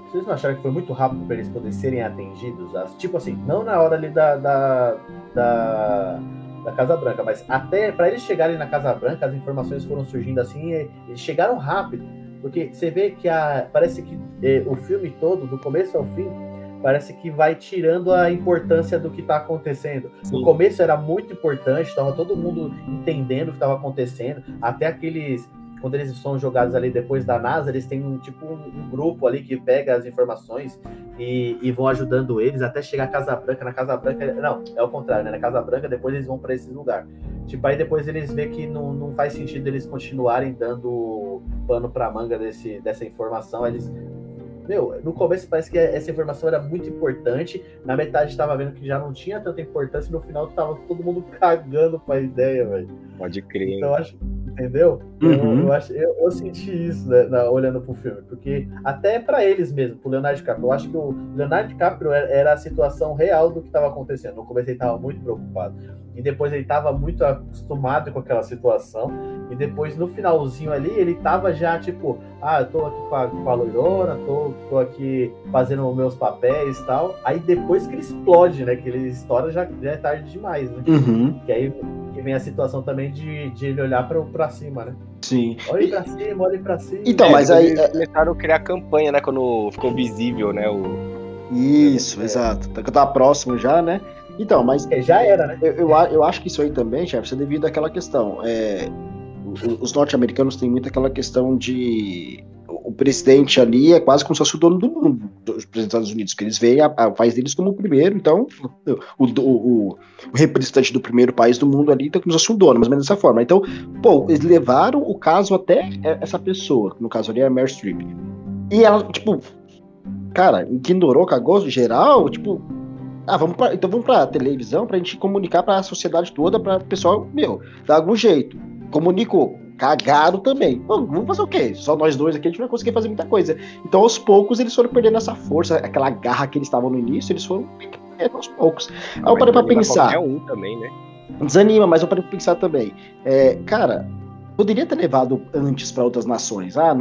Vocês não acharam que foi muito rápido para eles poderem serem atendidos? Tipo assim, não na hora ali da, da, da da Casa Branca, mas até para eles chegarem na Casa Branca, as informações foram surgindo assim, eles chegaram rápido, porque você vê que a, parece que é, o filme todo, do começo ao fim, parece que vai tirando a importância do que está acontecendo. Sim. No começo era muito importante, estava todo mundo entendendo o que estava acontecendo, até aqueles quando eles são jogados ali depois da NASA, eles têm um tipo um, um grupo ali que pega as informações e, e, vão ajudando eles até chegar à Casa Branca. Na Casa Branca, não, é o contrário, né? Na Casa Branca, depois eles vão para esse lugar. Tipo, aí depois eles vê que não, não faz sentido eles continuarem dando pano para manga desse, dessa informação. Eles meu, no começo parece que essa informação era muito importante, na metade estava vendo que já não tinha tanta importância, e no final tava todo mundo cagando pra ideia, velho. Pode crer. Então acho, entendeu? Uhum. Eu, eu, acho, eu, eu, senti isso né, na, olhando pro filme, porque até para eles mesmo, pro Leonardo DiCaprio, eu acho que o Leonardo DiCaprio era, era a situação real do que estava acontecendo. No começo ele tava muito preocupado e depois ele estava muito acostumado com aquela situação, e depois no finalzinho ali ele estava já tipo, ah, eu tô aqui com a, com a loirona, tô, tô aqui fazendo meus papéis e tal, aí depois que ele explode, né, que ele estoura já, já é tarde demais, né, uhum. que aí que vem a situação também de, de ele olhar pra, pra cima, né. Sim. Olhe pra cima, olhe pra cima. Então, é, mas aí... Eles começaram a criar campanha, né, quando ficou visível, né, o... Isso, é. exato. Que eu tava próximo já, né? Então, mas. É, já era, né? Eu, eu, eu, acho que isso aí também, Jefferson, é devido àquela questão. É, os norte-americanos têm muito aquela questão de. O presidente ali é quase como se fosse o dono do mundo, dos Estados Unidos, que eles veem a, a, país deles como o primeiro, então o, o, o, representante do primeiro país do mundo ali então como se fosse um dono, mais ou menos dessa forma. Então, pô, eles levaram o caso até essa pessoa, no caso ali é a Meryl Streep. E ela, tipo, cara, ignorou, cagou geral, tipo, ah, vamos pra, então vamos pra televisão pra gente comunicar pra sociedade toda, pra pessoal, meu, dá algum jeito. Comunicou. Cagaram também. Bom, vamos fazer o quê? Só nós dois aqui a gente vai conseguir fazer muita coisa. Então, aos poucos, eles foram perdendo essa força, aquela garra que eles estavam no início, eles foram perdendo aos poucos. Aí eu parei pra pensar. Um também, né? Desanima, mas eu parei pra pensar também. É, cara, poderia ter levado antes para outras nações. Ah,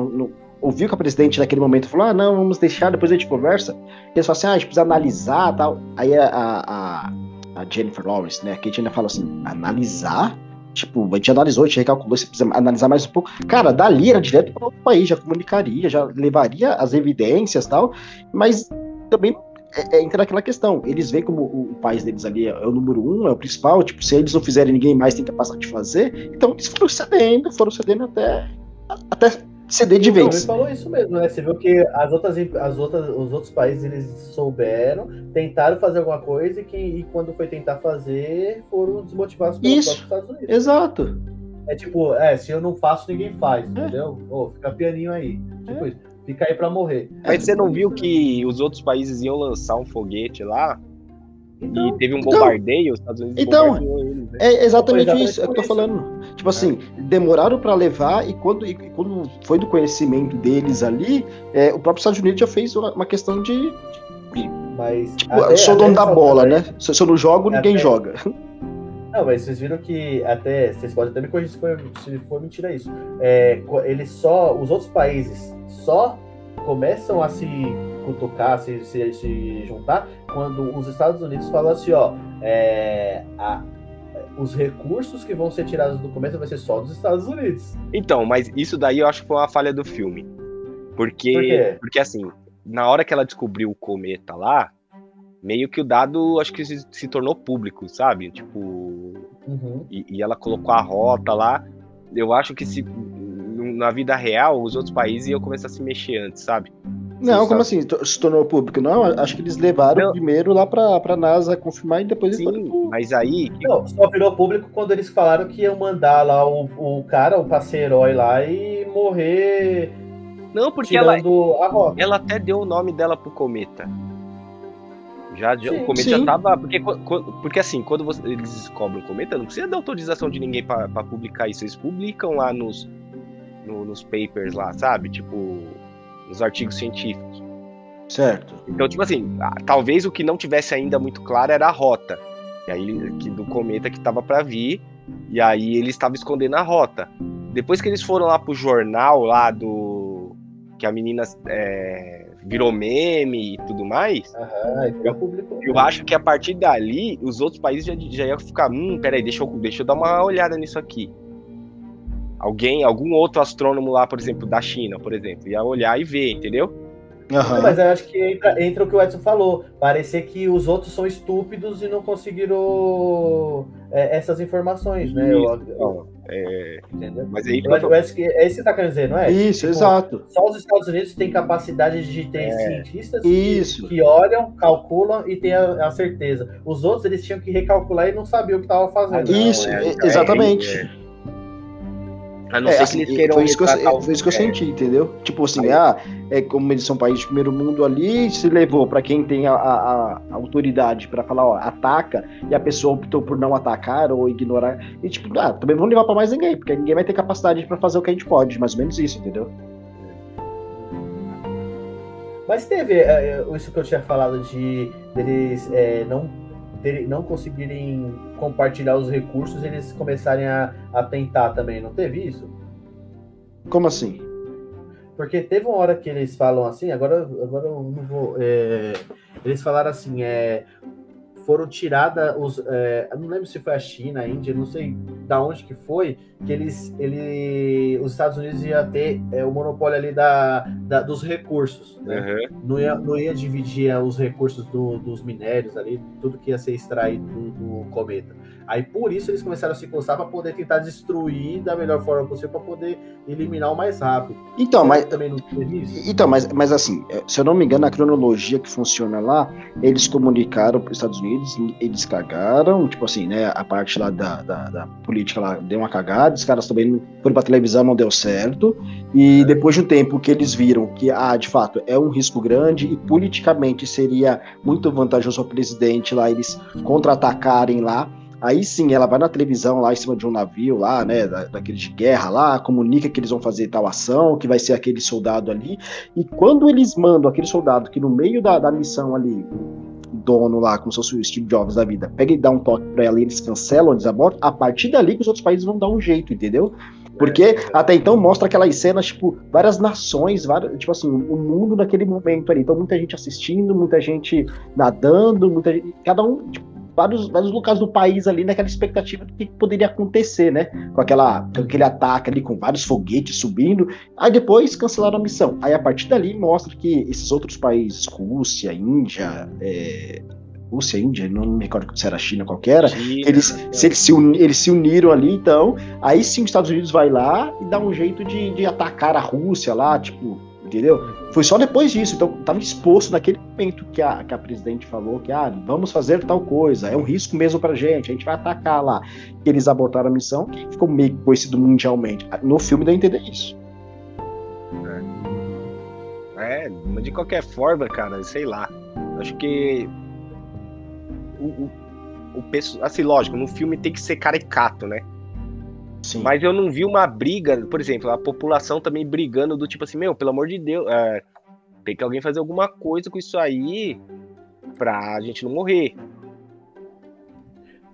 ouviu que a presidente naquele momento falou: ah, não, vamos deixar, depois a gente conversa. Eles falam assim: ah, a gente precisa analisar tal. Aí a, a, a Jennifer Lawrence, né, a Kate ainda fala assim: analisar? Tipo, a gente analisou, a gente recalculou, você precisa analisar mais um pouco. Cara, dali era direto para outro país, já comunicaria, já levaria as evidências tal, mas também é, é, entra naquela questão. Eles veem como o, o, país deles ali é, é, o número um, é o principal. Tipo, se eles não fizerem, ninguém mais tem capacidade de fazer. Então eles foram cedendo, foram cedendo até, até ceder de vez. Ele falou isso mesmo, né? Você viu que as outras, as outras, os outros países eles souberam, tentaram fazer alguma coisa e, que, e quando foi tentar fazer, foram desmotivados pelos isso. Estados Unidos. Exato. É tipo, é, se eu não faço, ninguém faz, é. entendeu? Ô, fica pianinho aí. Tipo é. isso. Fica aí pra morrer. Mas você não viu que os outros países iam lançar um foguete lá? Então, e teve um então, bombardeio, os Estados Unidos então, eles, né? É exatamente isso, é o que eu tô falando. Tipo assim, demoraram para levar e quando, e quando foi do conhecimento deles ali, é, o próprio Estados Unidos já fez uma, questão de. mas, tipo, até, eu sou dono da bola, né? Se, se eu não jogo, ninguém até, joga. Não, mas vocês viram que até. Vocês podem até me corrigir se for, se for mentira isso. É, eles só. Os outros países só começam a se cutucar, se, se, se juntar, quando os Estados Unidos falam assim, ó, é, a, os recursos que vão ser tirados do começo vai ser só dos Estados Unidos. Então, mas isso daí eu acho que foi uma falha do filme. Porque, Por porque assim, na hora que ela descobriu o cometa lá, meio que o dado acho que se, se tornou público, sabe? Tipo. Uhum. E, e, ela colocou a rota lá. Eu acho que se na vida real os outros países iam começar a se mexer antes, sabe? Não, como assim? Se tornou público? Não, acho que eles levaram não. primeiro lá pra, pra NASA confirmar e depois Sim, eles mas aí. Não, só virou público quando eles falaram que iam mandar lá o, o cara, o passe-herói lá e morrer. Não, porque ela, ela até deu o nome dela pro cometa. Já, sim, o cometa sim. já tava. Porque, porque assim, quando você, eles descobrem o cometa, não precisa dar autorização de ninguém para publicar isso. Eles publicam lá nos, no, nos papers lá, sabe? Tipo, nos artigos científicos. Certo. Então, tipo assim, talvez o que não tivesse ainda muito claro era a rota. E aí, que do cometa que tava para vir. E aí ele estava escondendo a rota. Depois que eles foram lá pro jornal lá do. Que a menina é, virou meme e tudo mais. Uhum, eu, eu acho que a partir dali, os outros países já, já iam ficar. Hum, peraí, deixa eu, deixa eu dar uma olhada nisso aqui. Alguém, algum outro astrônomo lá, por exemplo, da China, por exemplo, ia olhar e ver, entendeu? Uhum. Mas eu acho que entra, entra, o que o Edson falou. Parecer que os outros são estúpidos e não conseguiram é, essas informações, né? Eu, eu, é... Entendeu? Mas aí, eu que é isso que você está querendo dizer, não é? Isso, tipo, exato. Só os Estados Unidos têm capacidade de ter é. cientistas isso. Que, que, olham, calculam e têm a, a, certeza. Os outros eles tinham que recalcular e não sabiam o que estavam fazendo. Isso, não, é, exatamente. É, a não é, ser assim, que eles queiram foi isso que, eu, foi isso que eu senti, entendeu? Tipo assim, aí. ah, é como eles são país de primeiro mundo ali, se levou para quem tem a, a, a autoridade para falar, ó, ataca, e a pessoa optou por não atacar ou ignorar. E tipo, ah, também vamos levar para mais ninguém, porque ninguém vai ter capacidade para fazer o que a gente pode, mais ou menos isso, entendeu? Mas teve é, é, isso que eu tinha falado de eles é, não não conseguirem compartilhar os recursos, eles começarem a, a tentar também. Não teve isso? Como assim? Porque teve uma hora que eles falam assim, agora, agora eu não vou. É, eles falaram assim, é, foram tiradas os. É, não lembro se foi a China, a Índia, não sei da onde que foi, que eles. Ele, os Estados Unidos ia ter é, o monopólio ali da, da dos recursos. Né? Uhum. Não, ia, não ia dividir os recursos do, dos minérios ali, tudo que ia ser extraído do, do cometa. Aí por isso eles começaram a se coçar para poder tentar destruir da melhor forma possível para poder eliminar o mais rápido. Então, Você mas também não isso? Então, mas, mas assim, é, se eu não me engano, a cronologia que funciona lá, eles comunicaram para os Estados Unidos, eles cagaram, tipo assim, né? A parte lá da, da, da política lá deu uma cagada, os caras também foram para televisão, não deu certo. E depois de um tempo que eles viram que, ah, de fato, é um risco grande e politicamente seria muito vantajoso ao presidente lá eles contra-atacarem lá Aí sim, ela vai na televisão lá em cima de um navio lá, né, da, daquele de guerra lá, comunica que eles vão fazer tal ação, que vai ser aquele soldado ali. E quando eles mandam aquele soldado que no meio da, da missão ali, dono lá, como se fosse o Steve Jobs da vida, pega e dá um toque pra ela e eles cancelam, eles abortam, a partir dali que os outros países vão dar um jeito, entendeu? Porque é. até então mostra aquelas cenas, tipo, várias nações, várias, tipo assim, o mundo naquele momento ali. Então, muita gente assistindo, muita gente nadando, muita gente, cada um, tipo, vários, vários locais do país ali naquela expectativa do que poderia acontecer, né? Com, aquela, com aquele ataque ali, com vários foguetes subindo. Aí depois cancelaram a missão. Aí a partir dali mostra que esses outros países, Rússia, Índia, é, Rússia, Índia, não me recordo se era China qualquer, eles, se eles, se eles se uniram ali, então, aí sim os Estados Unidos vai lá e dá um jeito de, de atacar a Rússia lá, tipo, entendeu? Foi só depois disso, então estava exposto naquele momento que a, que a presidente falou que ah, vamos fazer tal coisa, é um risco mesmo para gente, a gente vai atacar lá. Eles abortaram a missão, que ficou meio conhecido mundialmente. No filme deu a entender isso. É, é de qualquer forma, cara, sei lá. Acho que o, o, o assim, lógico, no filme tem que ser caricato, né? Sim. Mas eu não vi uma briga, por exemplo, a população também brigando do tipo assim, meu, pelo amor de Deus, é, tem que alguém fazer alguma coisa com isso aí pra gente não morrer.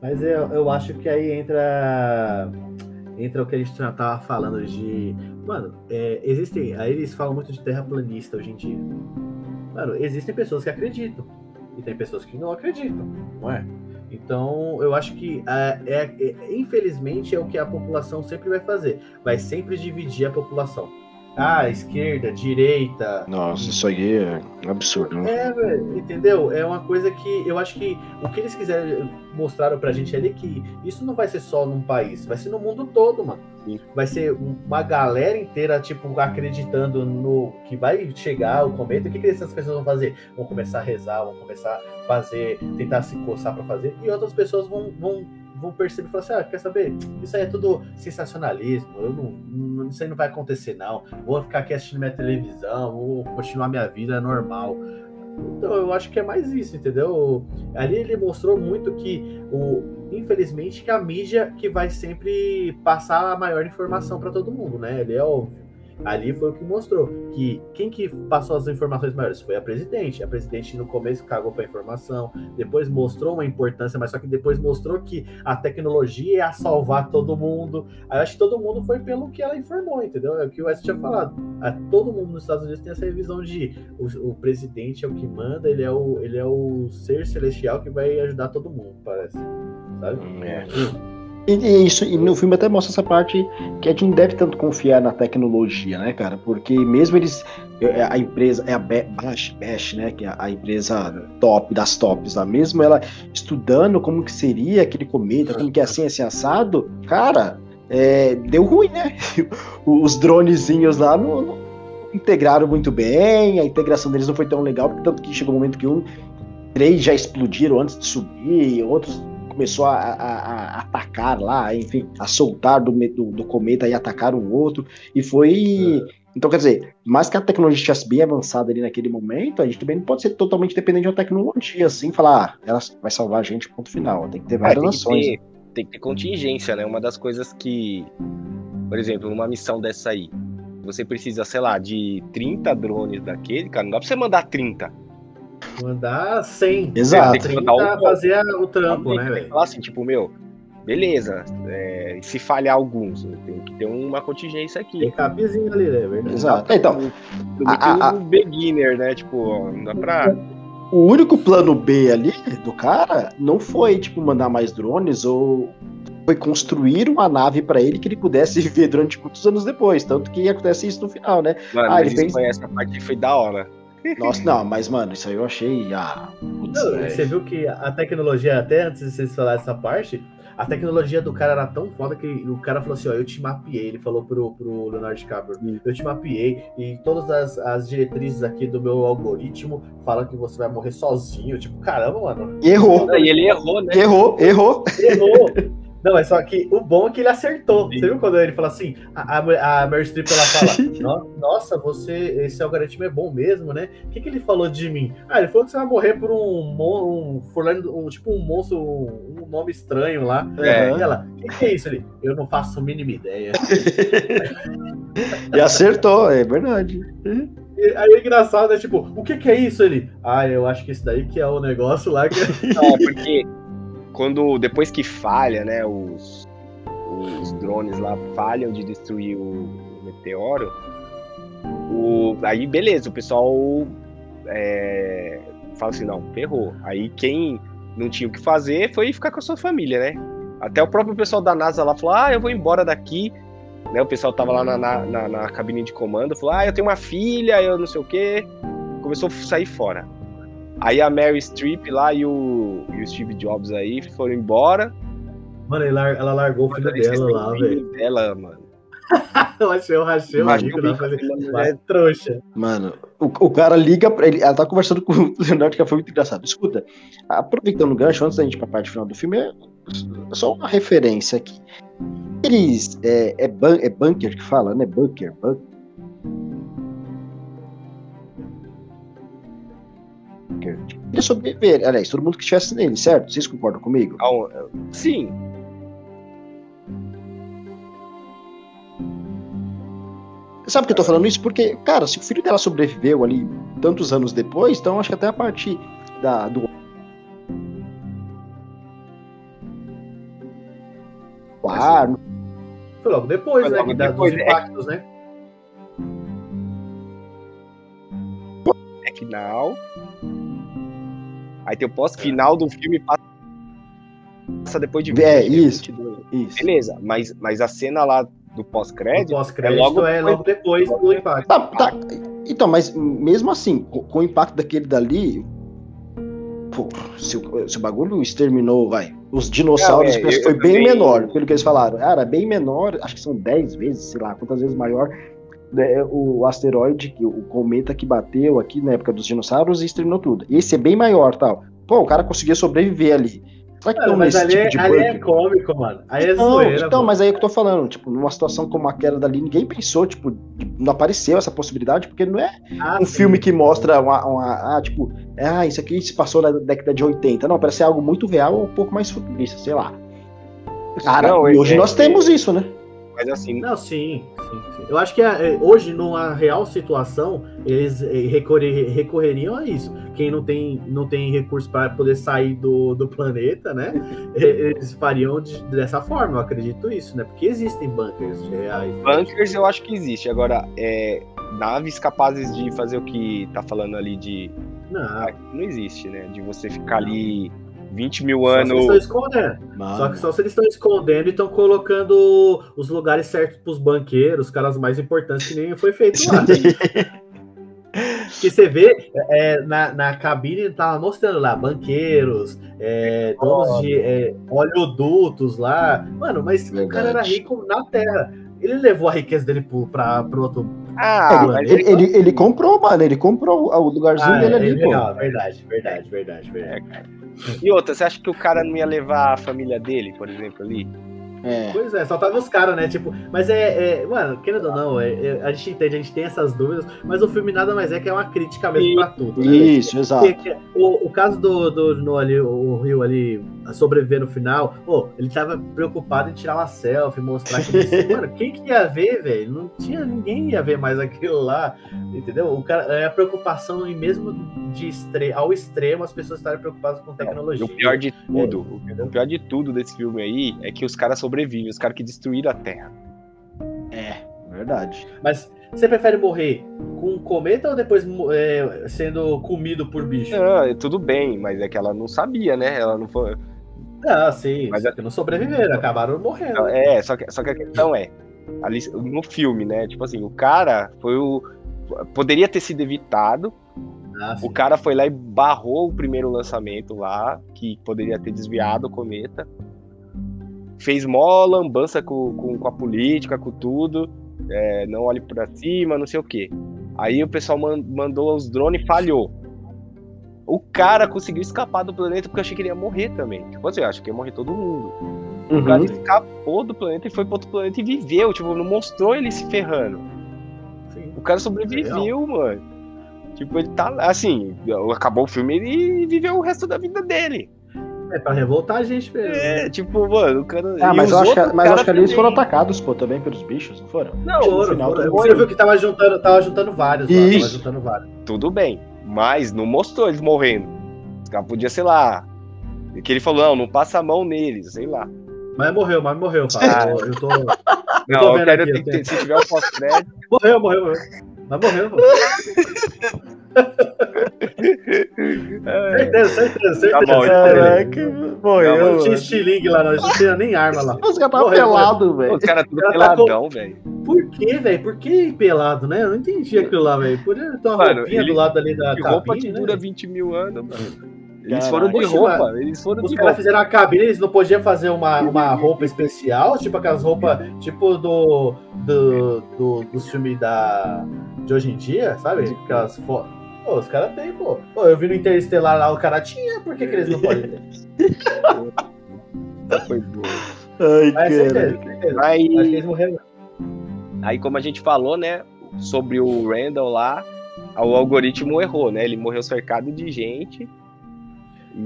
Mas eu, eu acho que aí entra entra o que a gente tava falando de. Mano, é, existem. Aí eles falam muito de terraplanista hoje em dia. Mano, existem pessoas que acreditam. E tem pessoas que não acreditam, não é? Então, eu acho que, é, é, é, infelizmente, é o que a população sempre vai fazer. Vai sempre dividir a população. Ah, esquerda, direita. Nossa, isso aí é absurdo, né? É, velho, entendeu? É uma coisa que eu acho que o que eles quiserem mostraram pra gente ali é que isso não vai ser só num país, vai ser no mundo todo, mano. Sim. Vai ser uma galera inteira, tipo, acreditando no que vai chegar o cometa. O que, que essas pessoas vão fazer? Vão começar a rezar, vão começar a fazer, tentar se coçar pra fazer, e outras pessoas vão, vão vão perceber e falar assim: ah, quer saber? Isso aí é tudo sensacionalismo, eu não, não, isso aí não vai acontecer, não. Vou ficar aqui assistindo minha televisão, vou continuar minha vida normal. Então eu acho que é mais isso, entendeu? Ali ele mostrou muito que o infelizmente que a mídia que vai sempre passar a maior informação para todo mundo, né? Ele é óbvio. Ali foi o que mostrou que quem que passou as informações maiores foi a presidente. A presidente no começo cagou para informação, depois mostrou uma importância, mas só que depois mostrou que a tecnologia ia salvar todo mundo. Aí acho que todo mundo foi pelo que ela informou, entendeu? É o que o West tinha falado. A, todo mundo nos Estados Unidos tem essa visão de o, o, presidente é o que manda, ele é o, ele é o ser celestial que vai ajudar todo mundo, parece. Sabe? É. E, e, isso, e no filme até mostra essa parte que a gente não deve tanto confiar na tecnologia, né, cara? Porque mesmo eles. A empresa é a Bash, Bash né? Que é a empresa top das tops lá, mesmo ela estudando como que seria aquele cometa, como que é assim, assim, assado, cara, é, deu ruim, né? Os dronezinhos lá não, não, integraram muito bem, a integração deles não foi tão legal, tanto que chegou um momento que um, três já explodiram antes de subir, outros começou a, a, a, atacar lá, enfim, a soltar do, do, do cometa e atacar um outro, e foi. É. Então, quer dizer, mais que a tecnologia estivesse bem avançada ali naquele momento, a gente também não pode ser totalmente dependente da tecnologia, assim, falar, ah, ela vai salvar a gente, ponto final. Tem que ter várias nações. Tem, tem que ter contingência, né? Uma das coisas que, por exemplo, numa missão dessa aí, você precisa, sei lá, de 30 drones daquele, cara, não dá pra você mandar 30. Mandar 100. Exato. Tem que mandar fazer o trampo, né, velho? Falar assim, tipo, meu, beleza, é, se falhar alguns, tem que ter uma contingência aqui. Tem cabezinho ali, né? Verdade. Exato. Então, a, a, um beginner, né? Tipo, não dá pra. O único plano B ali do cara não foi, tipo, mandar mais drones ou foi construir uma nave para ele que ele pudesse viver durante muitos anos depois. Tanto que acontece isso no final, né? Mano, ah, ele fez... essa parte foi da hora. Nossa, não, mas, mano, isso aí eu achei. Ah, putz, não. Você viu que a tecnologia, até antes de vocês falarem essa parte, a tecnologia do cara era tão foda que o cara falou assim: ó, eu te mapeei. Ele falou pro, pro Leonardo DiCaprio: eu te mapeei e todas as, as diretrizes aqui do meu algoritmo falam que você vai morrer sozinho. Tipo, caramba, mano. Errou. E ele errou, né? Errou, errou. Errou. Não, é só que o bom é que ele acertou. Sim. Você viu quando ele fala assim? A, a, a Mary Streep ela fala: Nossa, você, esse algoritmo é bom mesmo, né? O que, que ele falou de mim? Ah, ele falou que você vai morrer por um, um, um, um tipo um monstro, um, um nome estranho lá. É. E ela, o que, que, é isso? Ele, eu não faço a mínima ideia. e acertou, é verdade. Aí é engraçado, é tipo, o que, que é isso? Ele, ah, eu acho que isso daí que é o negócio lá que. Não, porque quando depois que falha, né, os, os drones lá falham de destruir o, meteoro, o, aí beleza, o pessoal é, fala assim, não, ferrou. Aí quem não tinha o que fazer foi ficar com a sua família, né? Até o próprio pessoal da NASA lá falou, ah, eu vou embora daqui. Né, o pessoal tava lá na, na, na cabine de comando, falou, ah, eu tenho uma filha, eu não sei o quê. Começou a sair fora. Aí a Mary Streep lá e o, e o Steve Jobs aí foram embora. Mano, ela largou o filho dela lá, velho. Dela, mano. eu achei, eu rachei o bico, mas é trouxa. Mano, o, o cara liga pra ele, ela tá conversando com o Leonardo, que foi muito engraçado. Escuta, aproveitando o gancho, antes da gente ir pra parte final do filme, é só uma referência aqui. Eles, é, é, ban, é bunker que fala, né? Bunker, bunker. Parker ia sobreviver. Aliás, todo mundo que estivesse nele, certo? Vocês concordam comigo? Sim. Sabe que eu tô falando isso? Porque, cara, se o filho dela sobreviveu ali tantos anos depois, então acho que até a partir da, do. Claro. Foi logo depois, Foi né? Logo que depois, dos é. impactos, né? É final. Aí tem o pós-final do filme passa depois de 20, É, isso, isso. Beleza, mas, mas a cena lá do O pós-crédito, pós-crédito É logo é logo depois do impacto. Tá, tá. Então, mas mesmo assim, com, o impacto daquele dali. Pô, se, o, se o bagulho exterminou, vai. Os dinossauros Não, é, eu- foi eu bem também- menor, pelo que eles falaram. Era bem menor, acho que são 10 vezes, sei lá, quantas vezes maior. Né, o asteroide, o cometa que bateu aqui na época dos dinossauros e exterminou tudo. Esse é bem maior tal. Pô, o cara conseguia sobreviver ali. Será que Mano, mas ali, tipo é, de ali é cômico, mano. Aí é Não, zoeira. então, pô. mas aí é o que eu tô falando, tipo, numa situação como aquela dali, ninguém pensou, tipo, não apareceu essa possibilidade, porque não é Ah, um sim. filme que mostra uma, uma- ah, tipo, ah, isso aqui se passou na década de 80. Não, parece ser algo muito real ou um pouco mais futurista, sei lá. Cara, Não, e é- hoje é- nós temos isso, né? Mas assim, Não, sim, sim, sim. Eu acho que é, hoje, numa real situação, eles eh, recorrer- recorreriam a isso. Quem não tem, não tem recurso para poder sair do, do planeta, né? Eles fariam de- dessa forma, eu acredito isso, né? Porque existem bunkers reais. bunkers eu acho que existe. Agora, é, naves capazes de fazer o que tá falando ali de. Não, Não existe, né? De você ficar ali 20 mil só anos. estão escondendo. Só que só se eles estão escondendo e estão colocando os lugares certos pros banqueiros, os caras mais importantes que nem foi feito lá. Porque você vê, é, na, na cabine tava mostrando lá, banqueiros, é, donos de é, oleodutos lá. Mano, mas o cara era Verdade. rico na Terra. Ele levou a riqueza dele pro, pra, pro outro. Ah, É, mas ele, ele, ele comprou, mano, ele comprou o lugarzinho Ah, dele é, ali, pô. legal, verdade, verdade, verdade, verdade. E outra, você acha que o cara não ia levar a família dele, por exemplo, ali? É. Pois é, só tava os caras, né? Tipo, mas é, é- Mano, querendo ou não, é- é- a gente entende, a gente tem essas dúvidas, mas o filme nada mais é que é uma crítica mesmo E- pra tudo. né? Isso, exato. O, o caso do, do no, ali, o Rio ali a sobreviver no final, pô, ele tava preocupado em tirar uma selfie, mostrar que. mano, quem que ia ver, velho? Não tinha ninguém ia ver mais aquilo lá, entendeu? O cara, é a preocupação em mesmo de extre, ao extremo as pessoas estarem preocupadas com E tecnologia. o pior de tudo, o pior de tudo desse filme aí é que os caras sobrevivem, os caras que destruíram a Terra. É, verdade. Mas você prefere morrer com um cometa ou depois é, sendo comido por bicho? Não, é tudo bem, mas é que ela não sabia, né? Ela não foi. Ah, sim, Mas é que não sobreviveram, acabaram morrendo. É, só que, só que a questão é, ali no filme, né? Tipo assim, o cara foi o. Poderia ter sido evitado. Ah. O cara foi lá e barrou o primeiro lançamento lá, que poderia ter desviado o cometa. Fez mó lambança com, com, com a política, com tudo. É, não olhe pra cima, não sei o quê. Aí o pessoal man- mandou os drones e falhou. O cara conseguiu escapar do planeta porque eu achei que ele ia morrer também. Tipo assim, eu acho que ia morrer todo mundo. O cara Uhum. escapou do planeta e foi pro outro planeta e viveu. Tipo, não mostrou ele se ferrando. Sim. O cara sobreviveu, mano. Tipo, ele tá lá, assim, acabou o filme e viveu o resto da vida dele. É pra revoltar a gente mesmo. É, tipo, mano, o cara. Ah, mas eu acho que, mas eu acho que ali eles foram atacados, pô, também pelos bichos, não foram? Não, no Foram, final foram. Você viu que tava juntando, tava juntando vários lá, tava juntando vários. tudo bem. Mas não mostrou eles morrendo. Os caras podiam, sei lá. Que ele falou, não, não passa a mão neles, sei lá. Mas morreu, mas morreu, Fábio. Eu tô. Não, tô eu vendo quero aqui, ter eu se tiver o pós-crédito. Morreu, morreu, morreu. Mas morreu, pô. certeza, certeza, certeza. Tá bom. Caraca, Não, morreu. não tinha estilingue lá, não. Não tinha nem arma lá. Os caras pelados, velho. Os caras tudo O cara tá peladão, velho. Por que, velho? Por que pelado, né? Eu não entendi aquilo lá, velho. Podia ter uma Mano, roupinha ele- do lado ali da Que roupa cabine, que né? dura 20 mil anos, mano. Eles foram de roupa, eles foram Os de caras fizeram a cabine, eles não podiam fazer uma, uma roupa especial, tipo aquelas roupas, tipo do, do, do, dos filmes da, de hoje em dia, sabe? Aquelas fo... Pô, os caras têm, pô. Pô, eu vi no Interestelar lá, o cara tinha, por que, que eles não podem ter? Foi boa. Ai, Mas cara. certeza, certeza. Aí, Acho que eles morreram. aí, como a gente falou, né, sobre o Randall lá, o algoritmo errou, né? Ele morreu cercado de gente.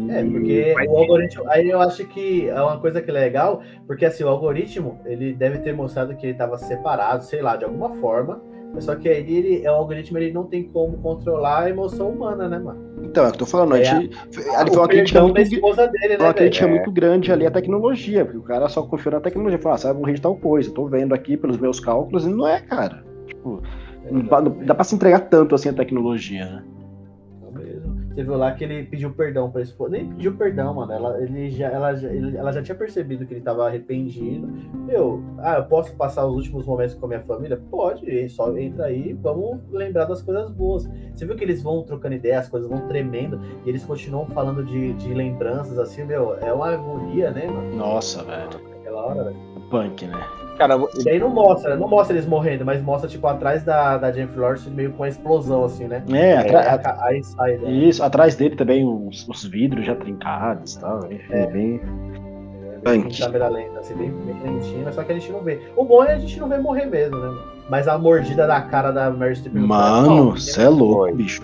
É, porque mas- o algoritmo. Aí eu acho que é uma coisa que é legal, porque assim, o algoritmo, ele deve ter mostrado que ele estava separado, sei lá, de alguma forma. Só que aí ele, o algoritmo ele não tem como controlar a emoção humana, né, mano? Então, é o que eu tô falando. É, gente, ali foi uma crítica muito, dele, né, uma crítica É. muito grande ali à tecnologia, porque o cara só confiou na tecnologia. Falou, ah, vai morrer de tal coisa. Tô vendo aqui pelos meus cálculos, e não é, cara. Tipo, dá, não dá pra se entregar tanto assim a tecnologia, né? Você viu lá que ele pediu perdão pra esposa. Nem pediu perdão, mano. Ela, ele já, ela, já, ele, ela já tinha percebido que ele tava arrependido. Meu, ah, eu posso passar os últimos momentos com a minha família? Pode, só entra aí, vamos lembrar das coisas boas. Você viu que eles vão trocando ideia, as coisas vão tremendo, e eles continuam falando de, de lembranças, assim, meu, é uma agonia, né, mano? Nossa, velho. Aquela hora, velho. Punk, né? Cara, E aí não mostra, não mostra eles morrendo, mas mostra, tipo, atrás da, da Jennifer Lawrence meio com a explosão, assim, né? É, atra- Aí, a- aí sai, né? Isso, atrás dele também os, os vidros já trincados e tal. Enfim, É. bem. Em Punk. câmera lenta, assim, bem, bem lentinho, mas só que a gente não vê. O bom é a gente não vê morrer mesmo, né? Mas a mordida da cara da Mary Streep Mano, você é louco, Foi. bicho.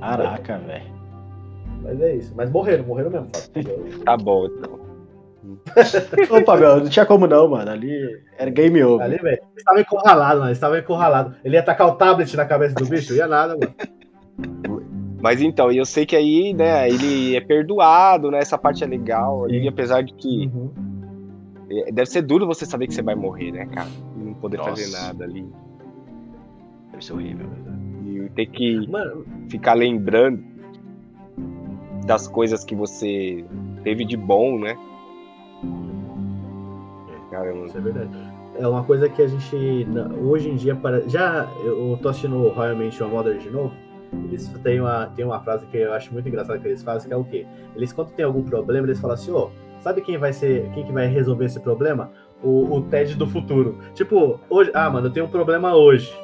Caraca, velho. Mas é isso. Mas morreram, morreram mesmo, tá bom, então. Opa, meu, não tinha como não, mano. Ali era game over. Ali, velho. Estava encurralado, mano. Estava encurralado. Ele ia tacar o tablet na cabeça do bicho? Ia nada, mano. Mas então, e eu sei que aí, né, ele é perdoado, né? Essa parte é legal. ali, apesar de que Uhum. é, deve ser duro você saber que você vai morrer, né, cara? E não poder Nossa. fazer nada ali. Deve ser horrível. E ter que Mano, ficar lembrando das coisas que você teve de bom, né? Caramba. isso é verdade. É uma coisa que a gente, hoje em dia, para... já eu tô assistindo Met Your Mother de novo. Eles têm uma, tem uma frase que eu acho muito engraçada que eles fazem, que é o quê? Eles, quando tem algum problema, eles falam assim, ó, sabe quem vai ser, quem que vai resolver esse problema? O, o Ted do futuro. Tipo, hoje, ah, mano, eu tenho um problema hoje.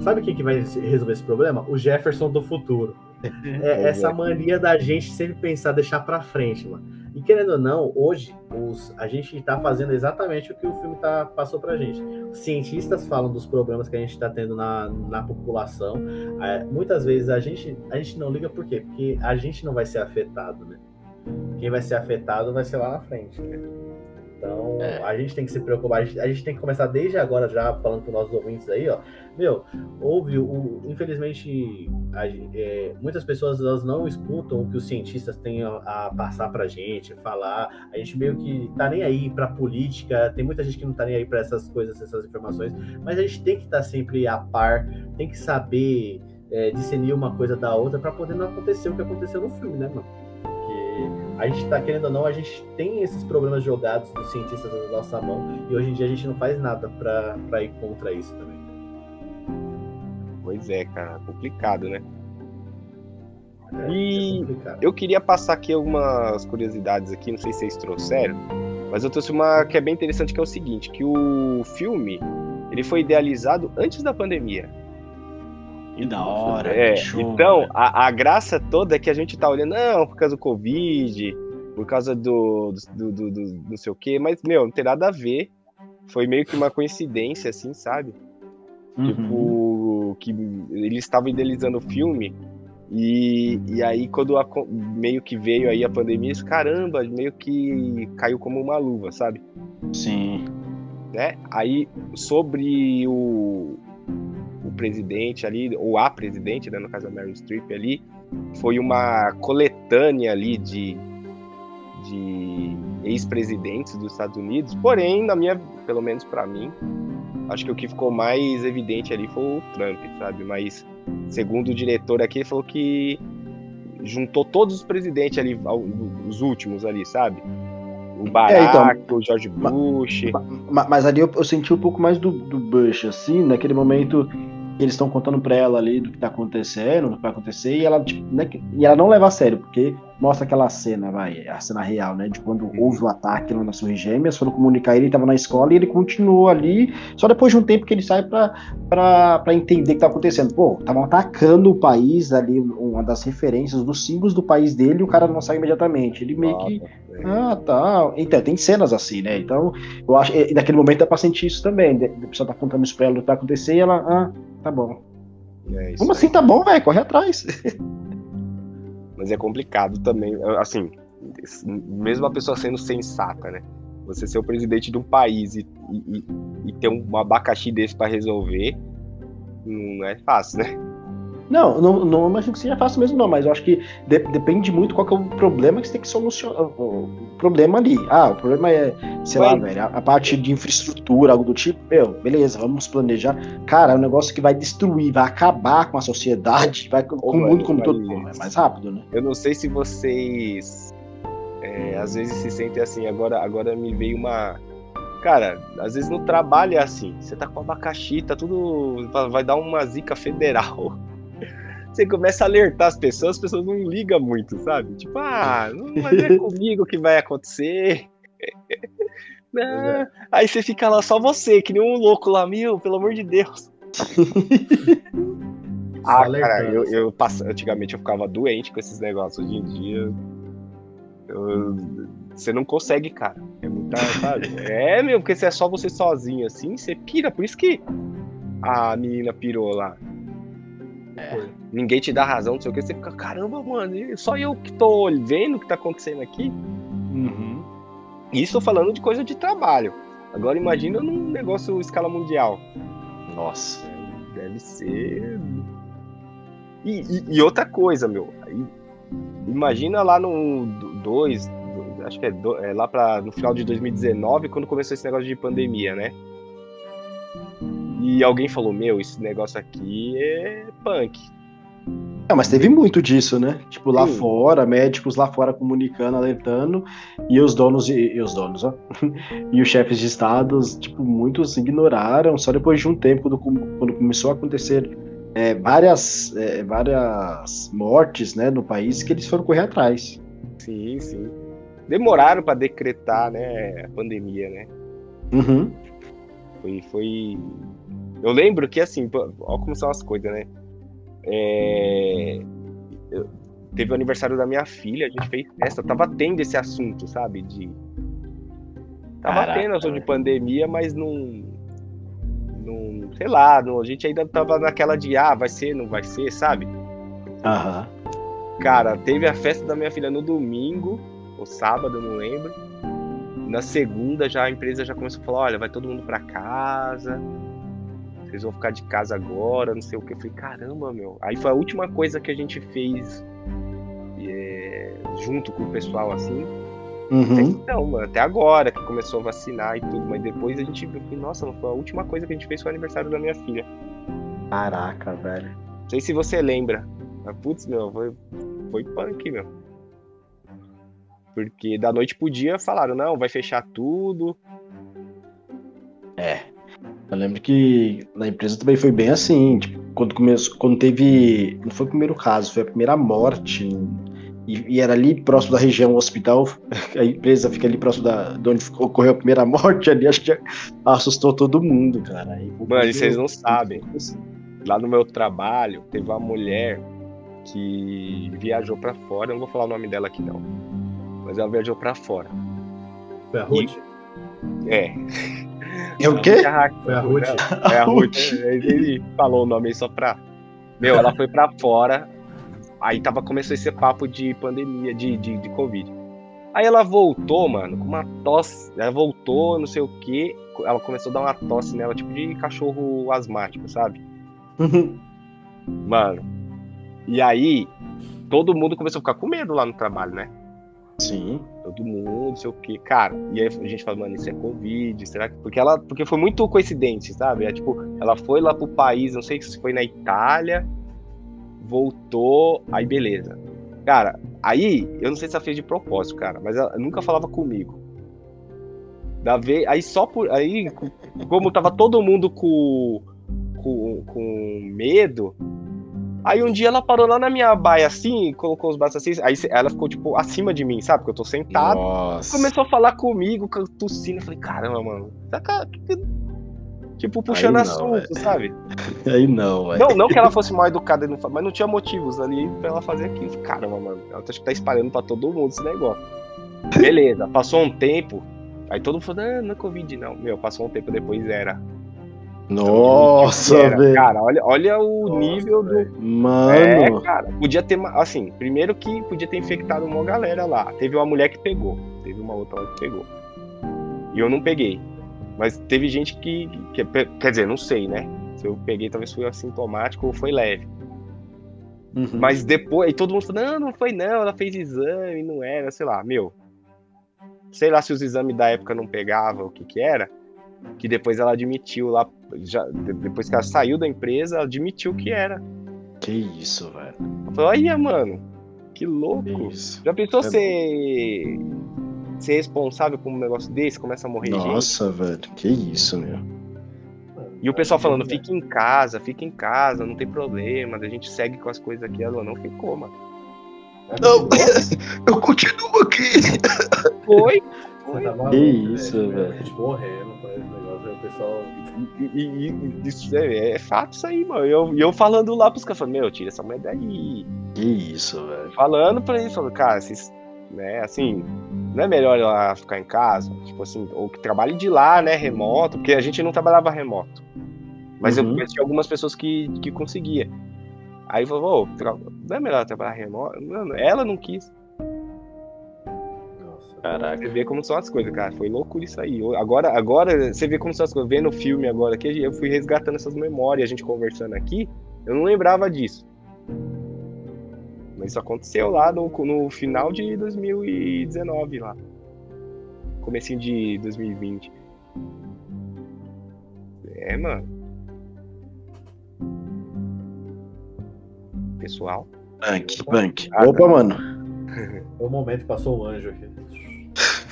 Sabe quem que vai resolver esse problema? O Jefferson do futuro. É essa mania da gente sempre pensar, deixar pra frente, mano. E querendo ou não, hoje os, a gente tá fazendo exatamente o que o filme tá, passou pra gente. Os cientistas falam dos problemas que a gente tá tendo na, na população. É, muitas vezes a gente, a gente não liga por quê? Porque a gente não vai ser afetado, né? Quem vai ser afetado vai ser lá na frente. né? Então, É. a gente tem que se preocupar. A gente, a gente tem que começar desde agora, já falando com nossos ouvintes aí, ó. Meu, houve o. Infelizmente, a é, muitas pessoas elas não escutam o que os cientistas têm a, a passar pra gente, falar. A gente meio que tá nem aí pra política, tem muita gente que não tá nem aí pra essas coisas, essas informações, mas a gente tem que estar sempre a par, tem que saber é, discernir uma coisa da outra pra poder não acontecer o que aconteceu no filme, né, mano? A gente tá querendo ou não, a gente tem esses problemas jogados dos cientistas na nossa mão e hoje em dia a gente não faz nada pra ir contra isso também. Pois é, cara, complicado, né? É, E é complicado. Eu queria passar aqui algumas curiosidades aqui, não sei se vocês trouxeram, mas eu trouxe uma que é bem interessante, que é o seguinte, que o filme, ele foi idealizado antes da pandemia. Que da hora. É, show, então, a, a graça toda é que a gente tá olhando, não, por causa do Covid, por causa do, do, do, do, não sei o quê, mas, meu, não tem nada a ver. Foi meio que uma coincidência, assim, sabe? Uhum. Tipo, que eles estavam idealizando o filme e, e aí quando a- meio que veio aí a pandemia, eles, caramba, meio que caiu como uma luva, sabe? Sim. Né? Aí sobre o presidente ali, ou a presidente, né, no caso a Meryl Streep ali, foi uma coletânea ali de, de ex-presidentes dos Estados Unidos, porém, na minha, pelo menos pra mim, acho que o que ficou mais evidente ali foi o Trump, sabe? Mas segundo o diretor aqui, ele falou que juntou todos os presidentes ali, os últimos ali, sabe? O Barack, o George Bush. Ma- Mas ali eu, eu senti um pouco mais do, do Bush, assim, naquele momento que eles estão contando pra ela ali do que tá acontecendo, do que vai acontecer, e ela, tipo, né, e ela não leva a sério, porque mostra aquela cena, vai, a cena real, né, de quando houve o ataque lá nas Torres Gêmeas, foram comunicar ele, ele tava na escola e ele continuou ali, só depois de um tempo que ele sai pra entender o que tá acontecendo. Pô, estavam atacando o país ali, uma das referências, dos símbolos do país dele, e o cara não sai imediatamente. Ele meio que ah, tá. Então, tem cenas assim, né? Então, eu acho e naquele momento dá pra sentir isso também. A pessoa tá contando isso pra ela o que tá acontecendo e ela, ah, tá bom. É Como aí. assim tá bom, velho? Corre atrás. Mas é complicado também, assim, mesmo a pessoa sendo sensata, né? Você ser o presidente de um país e, e, e ter um abacaxi desse pra resolver, não é fácil, né? Não, não, não imagino que seja fácil mesmo, não, mas eu acho que de, depende muito qual é o problema que você tem que solucionar. O, problema ali. Ah, o problema é, sei lá, velho, a, a, parte de infraestrutura, algo do tipo, meu, beleza, vamos planejar. Cara, é um negócio que vai destruir, vai acabar com a sociedade, vai com o mundo como todo. É mais rápido, né? Eu não sei se vocês é, às vezes se sentem assim, agora, agora me veio uma. Cara, às vezes no trabalho é assim, você tá com abacaxi, tá tudo. Vai dar uma zica federal você começa a alertar as pessoas, as pessoas não ligam muito, sabe? Tipo, ah, não vai é comigo que vai acontecer. não. É. Aí você fica lá só você, que nem um louco lá, meu, pelo amor de Deus. ah, cara, eu, eu passo, antigamente eu ficava doente com esses negócios. Hoje em dia. Eu, você não consegue, cara. É muita, sabe? É, meu, porque se é só você sozinho assim, você pira. Por isso que a menina pirou lá. É. Ninguém te dá razão, não sei o que. Você fica, caramba, mano, só eu que tô vendo o que tá acontecendo aqui. Uhum. Isso falando de coisa de trabalho. Agora imagina num negócio escala mundial. Nossa. Deve ser. E, e, e outra coisa, meu. Imagina lá no 2, acho que é, do, é lá para no final de 2019, quando começou esse negócio de pandemia, né? E alguém falou: Meu, esse negócio aqui é punk. É, mas teve muito disso, né? Tipo, lá Sim. fora, médicos lá fora comunicando, alertando, e os donos, e, e os donos, ó, e os chefes de estados, tipo, muitos ignoraram, só depois de um tempo, quando, quando começou a acontecer é, várias, é, várias mortes, né, no país, que eles foram correr atrás. Sim, sim. Demoraram para decretar, né, a pandemia, né? Uhum. Foi, foi eu lembro que, assim, olha como são as coisas, né? É... Teve o aniversário da minha filha, a gente fez festa, tava tendo esse assunto, sabe? De. Tava Caraca, tendo assunto de pandemia, mas não. não sei lá, não, a gente ainda tava naquela de, ah, vai ser, não vai ser, sabe? Aham. Cara, teve a festa da minha filha no domingo, ou sábado, não lembro. Na segunda já a empresa já começou a falar, olha, vai todo mundo para casa vocês vão ficar de casa agora, não sei o que. Eu falei, caramba, meu. Aí foi a última coisa que a gente fez é, junto com o pessoal, assim. Uhum. Até então, até agora que começou a vacinar e tudo, mas depois a gente viu que, nossa, foi a última coisa que a gente fez foi o aniversário da minha filha. Caraca, velho. Não sei se você lembra. Mas, putz, meu, foi, foi punk, meu. Porque da noite pro dia falaram, não, vai fechar tudo. É. Eu lembro que na empresa também foi bem assim, tipo, quando começou, quando teve, não foi o primeiro caso, foi a primeira morte, e, e era ali próximo da região hospital, a empresa fica ali próximo da, de onde ocorreu a primeira morte, ali acho que assustou todo mundo, cara. Aí, Mano, e vocês não sabem, lá no meu trabalho, teve uma mulher que viajou para fora, eu não vou falar o nome dela aqui não, mas ela viajou para fora. Foi a Ruth? E, é. É o quê? Foi a Ruth. É a Ruth. Ele falou o nome aí só pra. Meu, ela foi pra fora. Aí tava, começou esse papo de pandemia, de, de, de Covid. Aí ela voltou, mano, com uma tosse. Ela voltou, não sei o que. Ela começou a dar uma tosse nela, tipo de cachorro asmático, sabe? mano. E aí, todo mundo começou a ficar com medo lá no trabalho, né? Sim. Todo mundo, sei o que. Cara, e aí a gente fala, mano, isso é Covid, será que. Porque ela. Porque foi muito coincidente, sabe? É tipo, ela foi lá pro país, não sei se foi na Itália, voltou, aí beleza. Cara, aí, eu não sei se ela fez de propósito, cara, mas ela nunca falava comigo. Da vez, aí só por. Aí, como tava todo mundo com, com, com medo, Aí um dia ela parou lá na minha baia assim, colocou os braços assim, aí ela ficou, tipo, acima de mim, sabe? Porque eu tô sentado. Nossa. Começou a falar comigo, tossindo. Eu falei, caramba, mano. Tipo, puxando não, assunto, véio. sabe? Aí não, velho. Não, não que ela fosse mal educada, mas não tinha motivos ali pra ela fazer aquilo. Caramba, mano. Ela acho que tá espalhando pra todo mundo esse negócio. Beleza, passou um tempo. Aí todo mundo falou, ah, não é Covid, não. Meu, passou um tempo depois era. Nossa, velho. Cara, olha, olha o Nossa, nível véio. do. Mano. É, cara, podia ter. Assim, primeiro que podia ter infectado uma galera lá. Teve uma mulher que pegou. Teve uma outra que pegou. E eu não peguei. Mas teve gente que, que. Quer dizer, não sei, né? Se eu peguei, talvez foi assintomático ou foi leve. Uhum. Mas depois, e todo mundo falou, não, não foi não, ela fez exame, não era, sei lá, meu. Sei lá se os exames da época não pegavam, o que que era, que depois ela admitiu lá, já, de- depois que ela saiu da empresa, ela admitiu que era. Que isso, velho. Falei, olha, mano, que louco. Que. Já pensou É ser, ser responsável por um negócio desse, começa a morrer gente? Nossa, velho. Que isso, meu. E o pessoal falando, fica em casa, fica em casa, não tem problema, a gente segue com as coisas aqui. Ela não ficou, mano. Não. Eu continuo aqui. Foi. Tá maluco, Que isso, né? velho. A gente morrendo com esse negócio, aí o pessoal. E, e- e- isso é, é fato isso aí, mano. E eu, eu falando lá pros caras, falando, meu, tira essa mulher daí. Que isso, velho. Falando pra eles, falando, cara, vocês, né, assim, não é melhor ela ficar em casa? Tipo assim, ou que trabalhe de lá, né, remoto, porque a gente não trabalhava remoto. Mas eu Uhum. conheci algumas pessoas que, que conseguia. Aí falou, ô, tra- não é melhor trabalhar remoto? Mano, ela não quis. Caraca. Você vê como são as coisas, cara. Foi loucura isso aí. Agora, agora você vê como são as coisas. Vendo o filme agora aqui, eu fui resgatando essas memórias, a gente conversando aqui, eu não lembrava disso. Mas isso aconteceu lá no, no final de 2019 lá. Comecinho de 2020. É, mano. Pessoal. Bank, bank. Ah, Opa, mano. Foi um momento que passou um anjo aqui.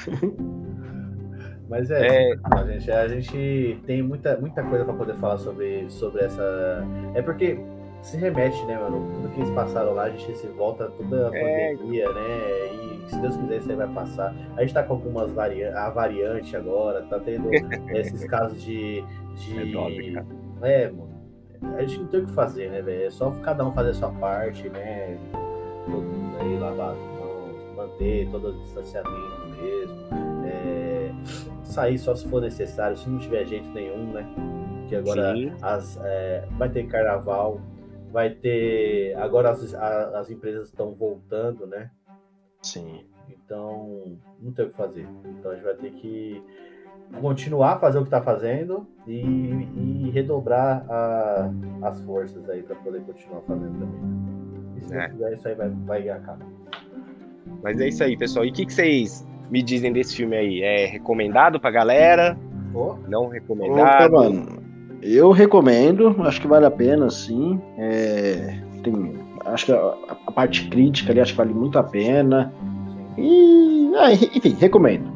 Mas é, É, a gente, a gente tem muita, muita coisa pra poder falar sobre, sobre essa. É porque se remete, né, mano? Tudo que eles passaram lá, a gente se volta toda a É. pandemia, né? E se Deus quiser, isso aí vai passar. A gente tá com algumas variantes, a variante agora, tá tendo esses casos de. de... É. É, mano. A gente não tem o que fazer, né, velho? É só cada um fazer a sua parte, né? Todo mundo aí mãos, manter todo o distanciamento mesmo. É, sair só se for necessário, se não tiver jeito nenhum, né? Porque agora as, é, vai ter carnaval, vai ter. Agora as, a- as empresas estão voltando, né? Sim. Então, não tem o que fazer. Então a gente vai ter que continuar a fazer o que está fazendo e, e redobrar a- as forças aí para poder continuar fazendo também. E se É. Deus quiser, isso aí vai, vai acabar. Mas é isso aí, pessoal. E o que, que vocês me dizem desse filme aí? É recomendado pra galera? Pô, Não Opa, recomendado? mano. Eu recomendo, acho que vale a pena, sim. É, tem, acho que a, a parte crítica ali acho que vale muito a pena. E, ah, enfim, recomendo.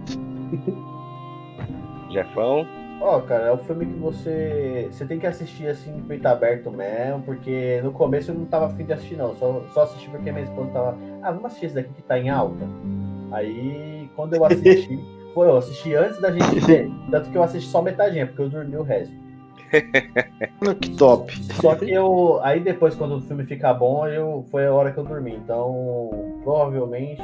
Jefão? Ó, cara, é um filme que você. Você tem que assistir assim, de peito aberto mesmo, porque no começo eu não tava afim de assistir, não. Só, só assisti porque minha esposa tava. Ah, vamos assistir esse daqui que tá em alta. Aí, quando eu assisti. foi, eu assisti antes da gente ver. Tanto que eu assisti só metadinha, porque eu dormi o resto. Que top. Só que eu. Aí depois, quando o filme ficar bom, eu, foi a hora que eu dormi. Então, provavelmente,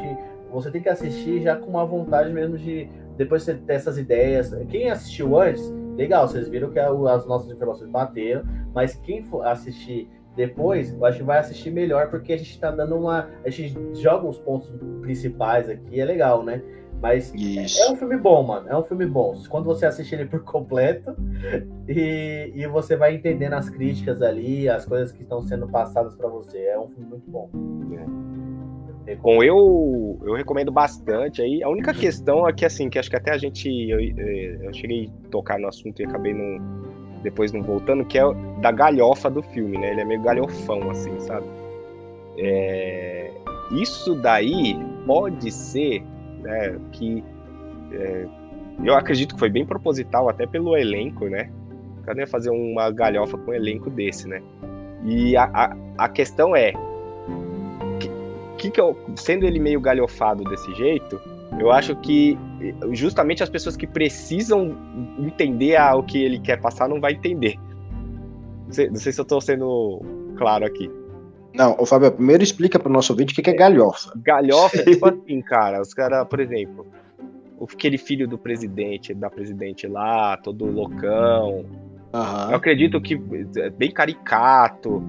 você tem que assistir já com uma vontade mesmo de. Depois você ter essas ideias. Quem assistiu antes, legal, vocês viram que as nossas informações bateram. Mas quem for assistir depois, eu acho que vai assistir melhor, porque a gente tá dando uma. A gente joga os pontos principais aqui, é legal, né? Mas é Isso. um filme bom, mano. É um filme bom. Quando você assiste ele por completo e, e você vai entendendo as críticas ali, as coisas que estão sendo passadas pra você. É um filme muito bom. Bom, eu, eu recomendo bastante aí. A única questão é que, assim, que acho que até a gente. Eu, eh, eu cheguei a tocar no assunto e acabei não, depois não voltando, que é da galhofa do filme, né? Ele é meio galhofão, assim, sabe? É, isso daí pode ser né, que. é, eu acredito que foi bem proposital, até pelo elenco, né? O cara ia fazer uma galhofa com um elenco desse, né? E a, a, a questão é, que que eu, sendo ele meio galhofado desse jeito, eu acho que justamente as pessoas que precisam entender o que ele quer passar não vai entender. Não sei, não sei se eu tô sendo claro aqui. Não, ô Fábio, primeiro explica pro nosso ouvinte o que que é galhofa. Galhofa é tipo assim, cara, os caras, por exemplo, aquele filho do presidente, da presidente lá, todo loucão, Eu Aham. acredito que é bem caricato,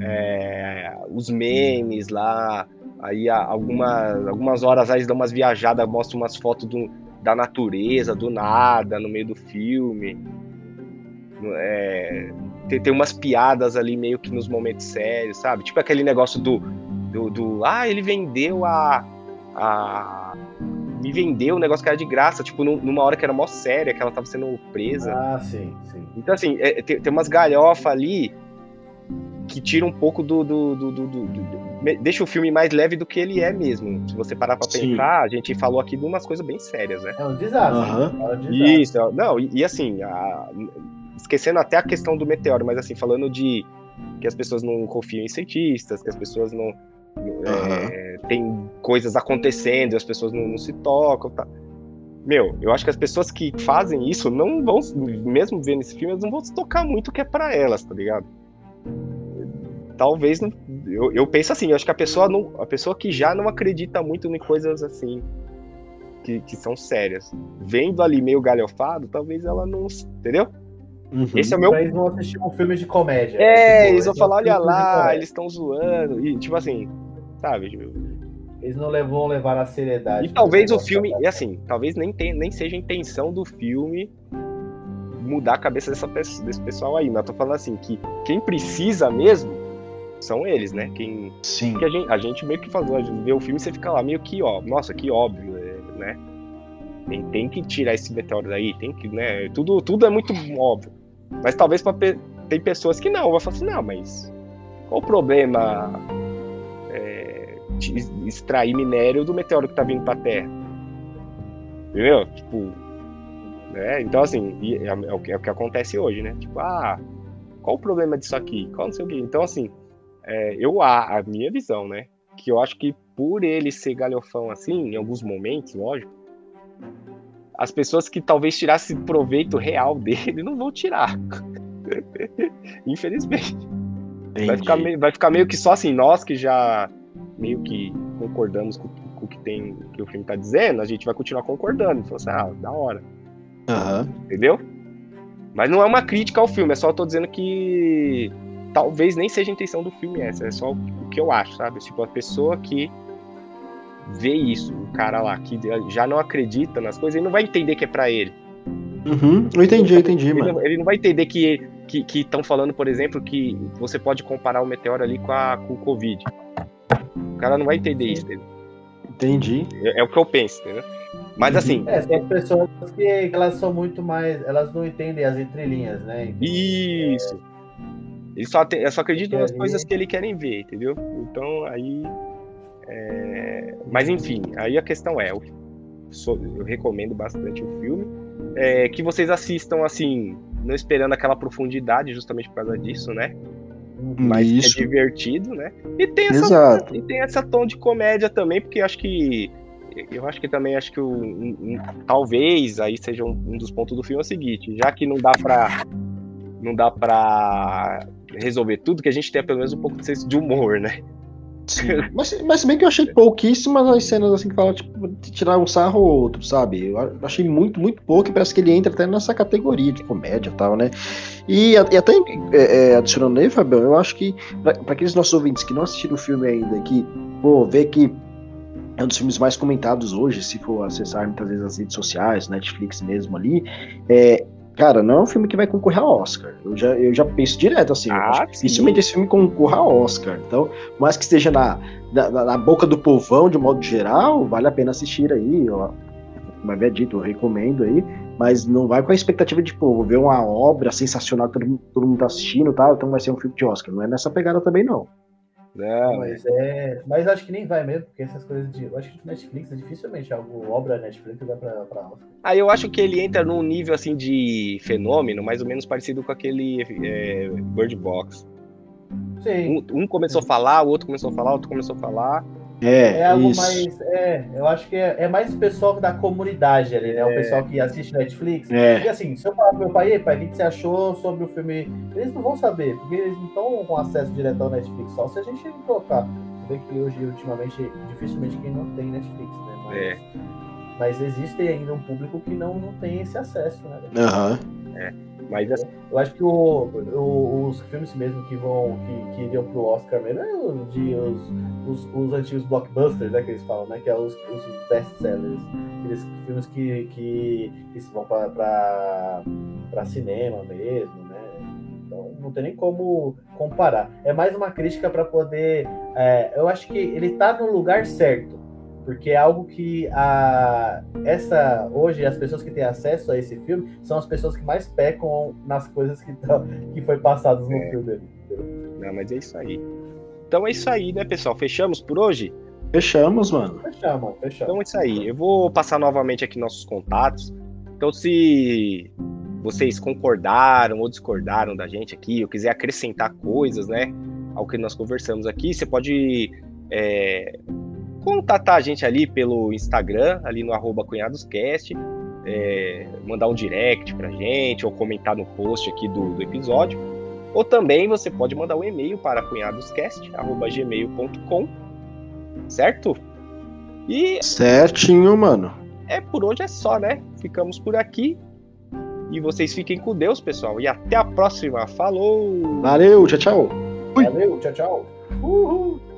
é, os memes lá, aí algumas, algumas horas aí eles dão umas viajadas, mostram umas fotos do- da natureza, do nada, no meio do filme. É, tem, tem umas piadas ali meio que nos momentos sérios, sabe? Tipo aquele negócio do. do, do ah, ele vendeu a. a me vendeu um negócio que era de graça, tipo, numa hora que era mó séria, que ela tava sendo presa. Ah, sim, sim. Então, assim, é, tem, tem umas galhofas ali que tira um pouco do, do, do, do, do deixa o filme mais leve do que ele é mesmo. Se você parar pra Sim. pensar, a gente falou aqui de umas coisas bem sérias, né? É um desastre. Uhum. É um desastre. Isso, não, e, e assim, a, esquecendo até a questão do meteoro, mas assim, falando de que as pessoas não confiam em cientistas, que as pessoas não. Uhum. É, tem coisas acontecendo e as pessoas não, não se tocam, tá? Meu, eu acho que as pessoas que fazem isso não vão, mesmo vendo esse filme, elas não vão se tocar muito o que é para elas, tá ligado? Talvez não, eu, eu penso assim, eu acho que a pessoa não, a pessoa que já não acredita muito em coisas assim que, que são sérias, vendo ali meio galhofado, talvez ela não, entendeu? Uhum. Esse é o meu. Eles vão assistir um filme de comédia. É, tipo, eles vão falar, olha lá, eles estão zoando e tipo assim, sabe? Tipo... Eles não vão levar a seriedade. E talvez o filme, e assim, talvez nem, tem, nem seja a intenção do filme mudar a cabeça dessa, desse pessoal aí, mas eu tô falando assim, que quem precisa mesmo são eles, né? Quem, Sim. Que a, gente, a gente meio que faz, vê o filme e você fica lá meio que, ó, nossa, que óbvio, é, né? Tem, tem que tirar esse meteoro daí, tem que, né? Tudo, tudo é muito óbvio. Mas talvez pra, tem pessoas que não, vai falar assim, não, mas qual o problema é, extrair minério do meteoro que tá vindo pra Terra? Entendeu? Tipo, né? Então, assim, é, é, o que, é o que acontece hoje, né? Tipo, ah, qual o problema disso aqui? Qual não sei o quê? Então, assim, é, eu a, a minha visão, né? Que eu acho que por ele ser galhofão assim, em alguns momentos, lógico, as pessoas que talvez tirassem proveito real dele não vão tirar. Infelizmente. Vai ficar, meio, vai ficar meio que só assim, nós que já meio que concordamos com, com o que tem que o filme tá dizendo, a gente vai continuar concordando. Falou assim, ah, da hora. Uhum. Entendeu? Mas não é uma crítica ao filme, é só eu tô dizendo que talvez nem seja a intenção do filme essa, é só o que eu acho, sabe? Tipo, a pessoa que vê isso, o cara lá que já não acredita nas coisas, ele não vai entender que é para ele. Uhum, eu entendi, eu entendi, ele, mano. Ele não vai entender que que estão falando, por exemplo, que você pode comparar o meteoro ali com, a, com o Covid. O cara não vai entender isso. Entendeu? Entendi. É, é, o que eu penso, entendeu? Mas uhum. assim. É, são pessoas que elas são muito mais. Elas não entendem as entrelinhas, né? Então, isso. É ele só, te, só acredita nas coisas que ele querem ver, entendeu? Então aí. É... Mas enfim, aí a questão é, eu, sou, eu recomendo bastante o filme. É, que vocês assistam assim, não esperando aquela profundidade, justamente por causa disso, né? Mas é Isso. é divertido, né? E tem, essa, e tem essa tom de comédia também, porque eu acho que. Eu acho que também acho que o, um, um, talvez aí seja um, um, dos pontos do filme é o seguinte, já que não dá pra. Não dá pra resolver tudo, que a gente tenha pelo menos um pouco de senso de humor, né? Sim. mas, se bem que eu achei pouquíssimas as cenas assim que fala, tipo, de tirar um sarro ou outro, sabe? Eu achei muito, muito pouco, e parece que ele entra até nessa categoria de comédia e tal, né? E, e até é, é, adicionando aí, Fabião, eu acho que, para aqueles nossos ouvintes que não assistiram o filme ainda, que, pô, vê que é um dos filmes mais comentados hoje, se for acessar muitas vezes as redes sociais, Netflix mesmo ali, é, Cara, não é um filme que vai concorrer a Oscar. Eu já, eu já penso direto assim. Ah, dificilmente esse filme concorra a Oscar. Então, mais que esteja na, na, na, boca do povão, de modo geral, vale a pena assistir aí. Ó. Como havia dito, eu recomendo aí. Mas não vai com a expectativa de, pô, vou ver uma obra sensacional que todo, todo mundo tá assistindo e tal, então vai ser um filme de Oscar. Não é nessa pegada também, não. Não, mas é. Mas acho que nem vai mesmo, porque essas coisas de. Eu acho que Netflix é dificilmente algo obra Netflix vai pra, pra Oscar. Ah, eu acho que ele entra num nível assim de fenômeno, mais ou menos parecido com aquele é, Bird Box. Sim. Um, um começou a falar, o outro começou a falar, o outro começou a falar. É, é algo isso. mais. É, eu acho que é, é mais o pessoal da comunidade ali, né? É. O pessoal que assiste Netflix. É. E assim, se eu falar pro meu pai, pai, o que você achou sobre o filme? Eles não vão saber, porque eles não estão com acesso direto ao Netflix, só se a gente colocar. Você vê que hoje, ultimamente, dificilmente quem não tem Netflix, né? Mas, é. mas existe ainda um público que não, não tem esse acesso, né? Aham. Uhum. É. Mas assim, eu acho que o, o, os filmes mesmo que vão que, que iriam pro Oscar mesmo é de, os, os, os, antigos blockbusters, né, que eles falam, né, que é os, os best-sellers, aqueles filmes que, que, que vão para cinema mesmo, né, Então não tem nem como comparar. É mais uma crítica para poder. É, eu acho que ele está no lugar certo. Porque é algo que a, essa hoje as pessoas que têm acesso a esse filme são as pessoas que mais pecam nas coisas que, tão, que foi passadas no É. filme. ali. Não, mas é isso aí. Então é isso aí, né, pessoal? Fechamos por hoje? Fechamos, mano. Fechamos, fechamos. Então é isso aí. Eu vou passar novamente aqui nossos contatos. Então, se vocês concordaram ou discordaram da gente aqui, ou quiser acrescentar coisas, né, ao que nós conversamos aqui, você pode é, contatar a gente ali pelo Instagram, ali no arroba cunhadoscast, é, mandar um direct pra gente, ou comentar no post aqui do, do episódio. Ou também você pode mandar um e-mail para cunhadoscast.gmail.com, certo? E Certinho, mano. é por hoje é só, né? Ficamos por aqui. E vocês fiquem com Deus, pessoal. E até a próxima. Falou! Valeu, tchau, tchau. Valeu, tchau, tchau. Uhul.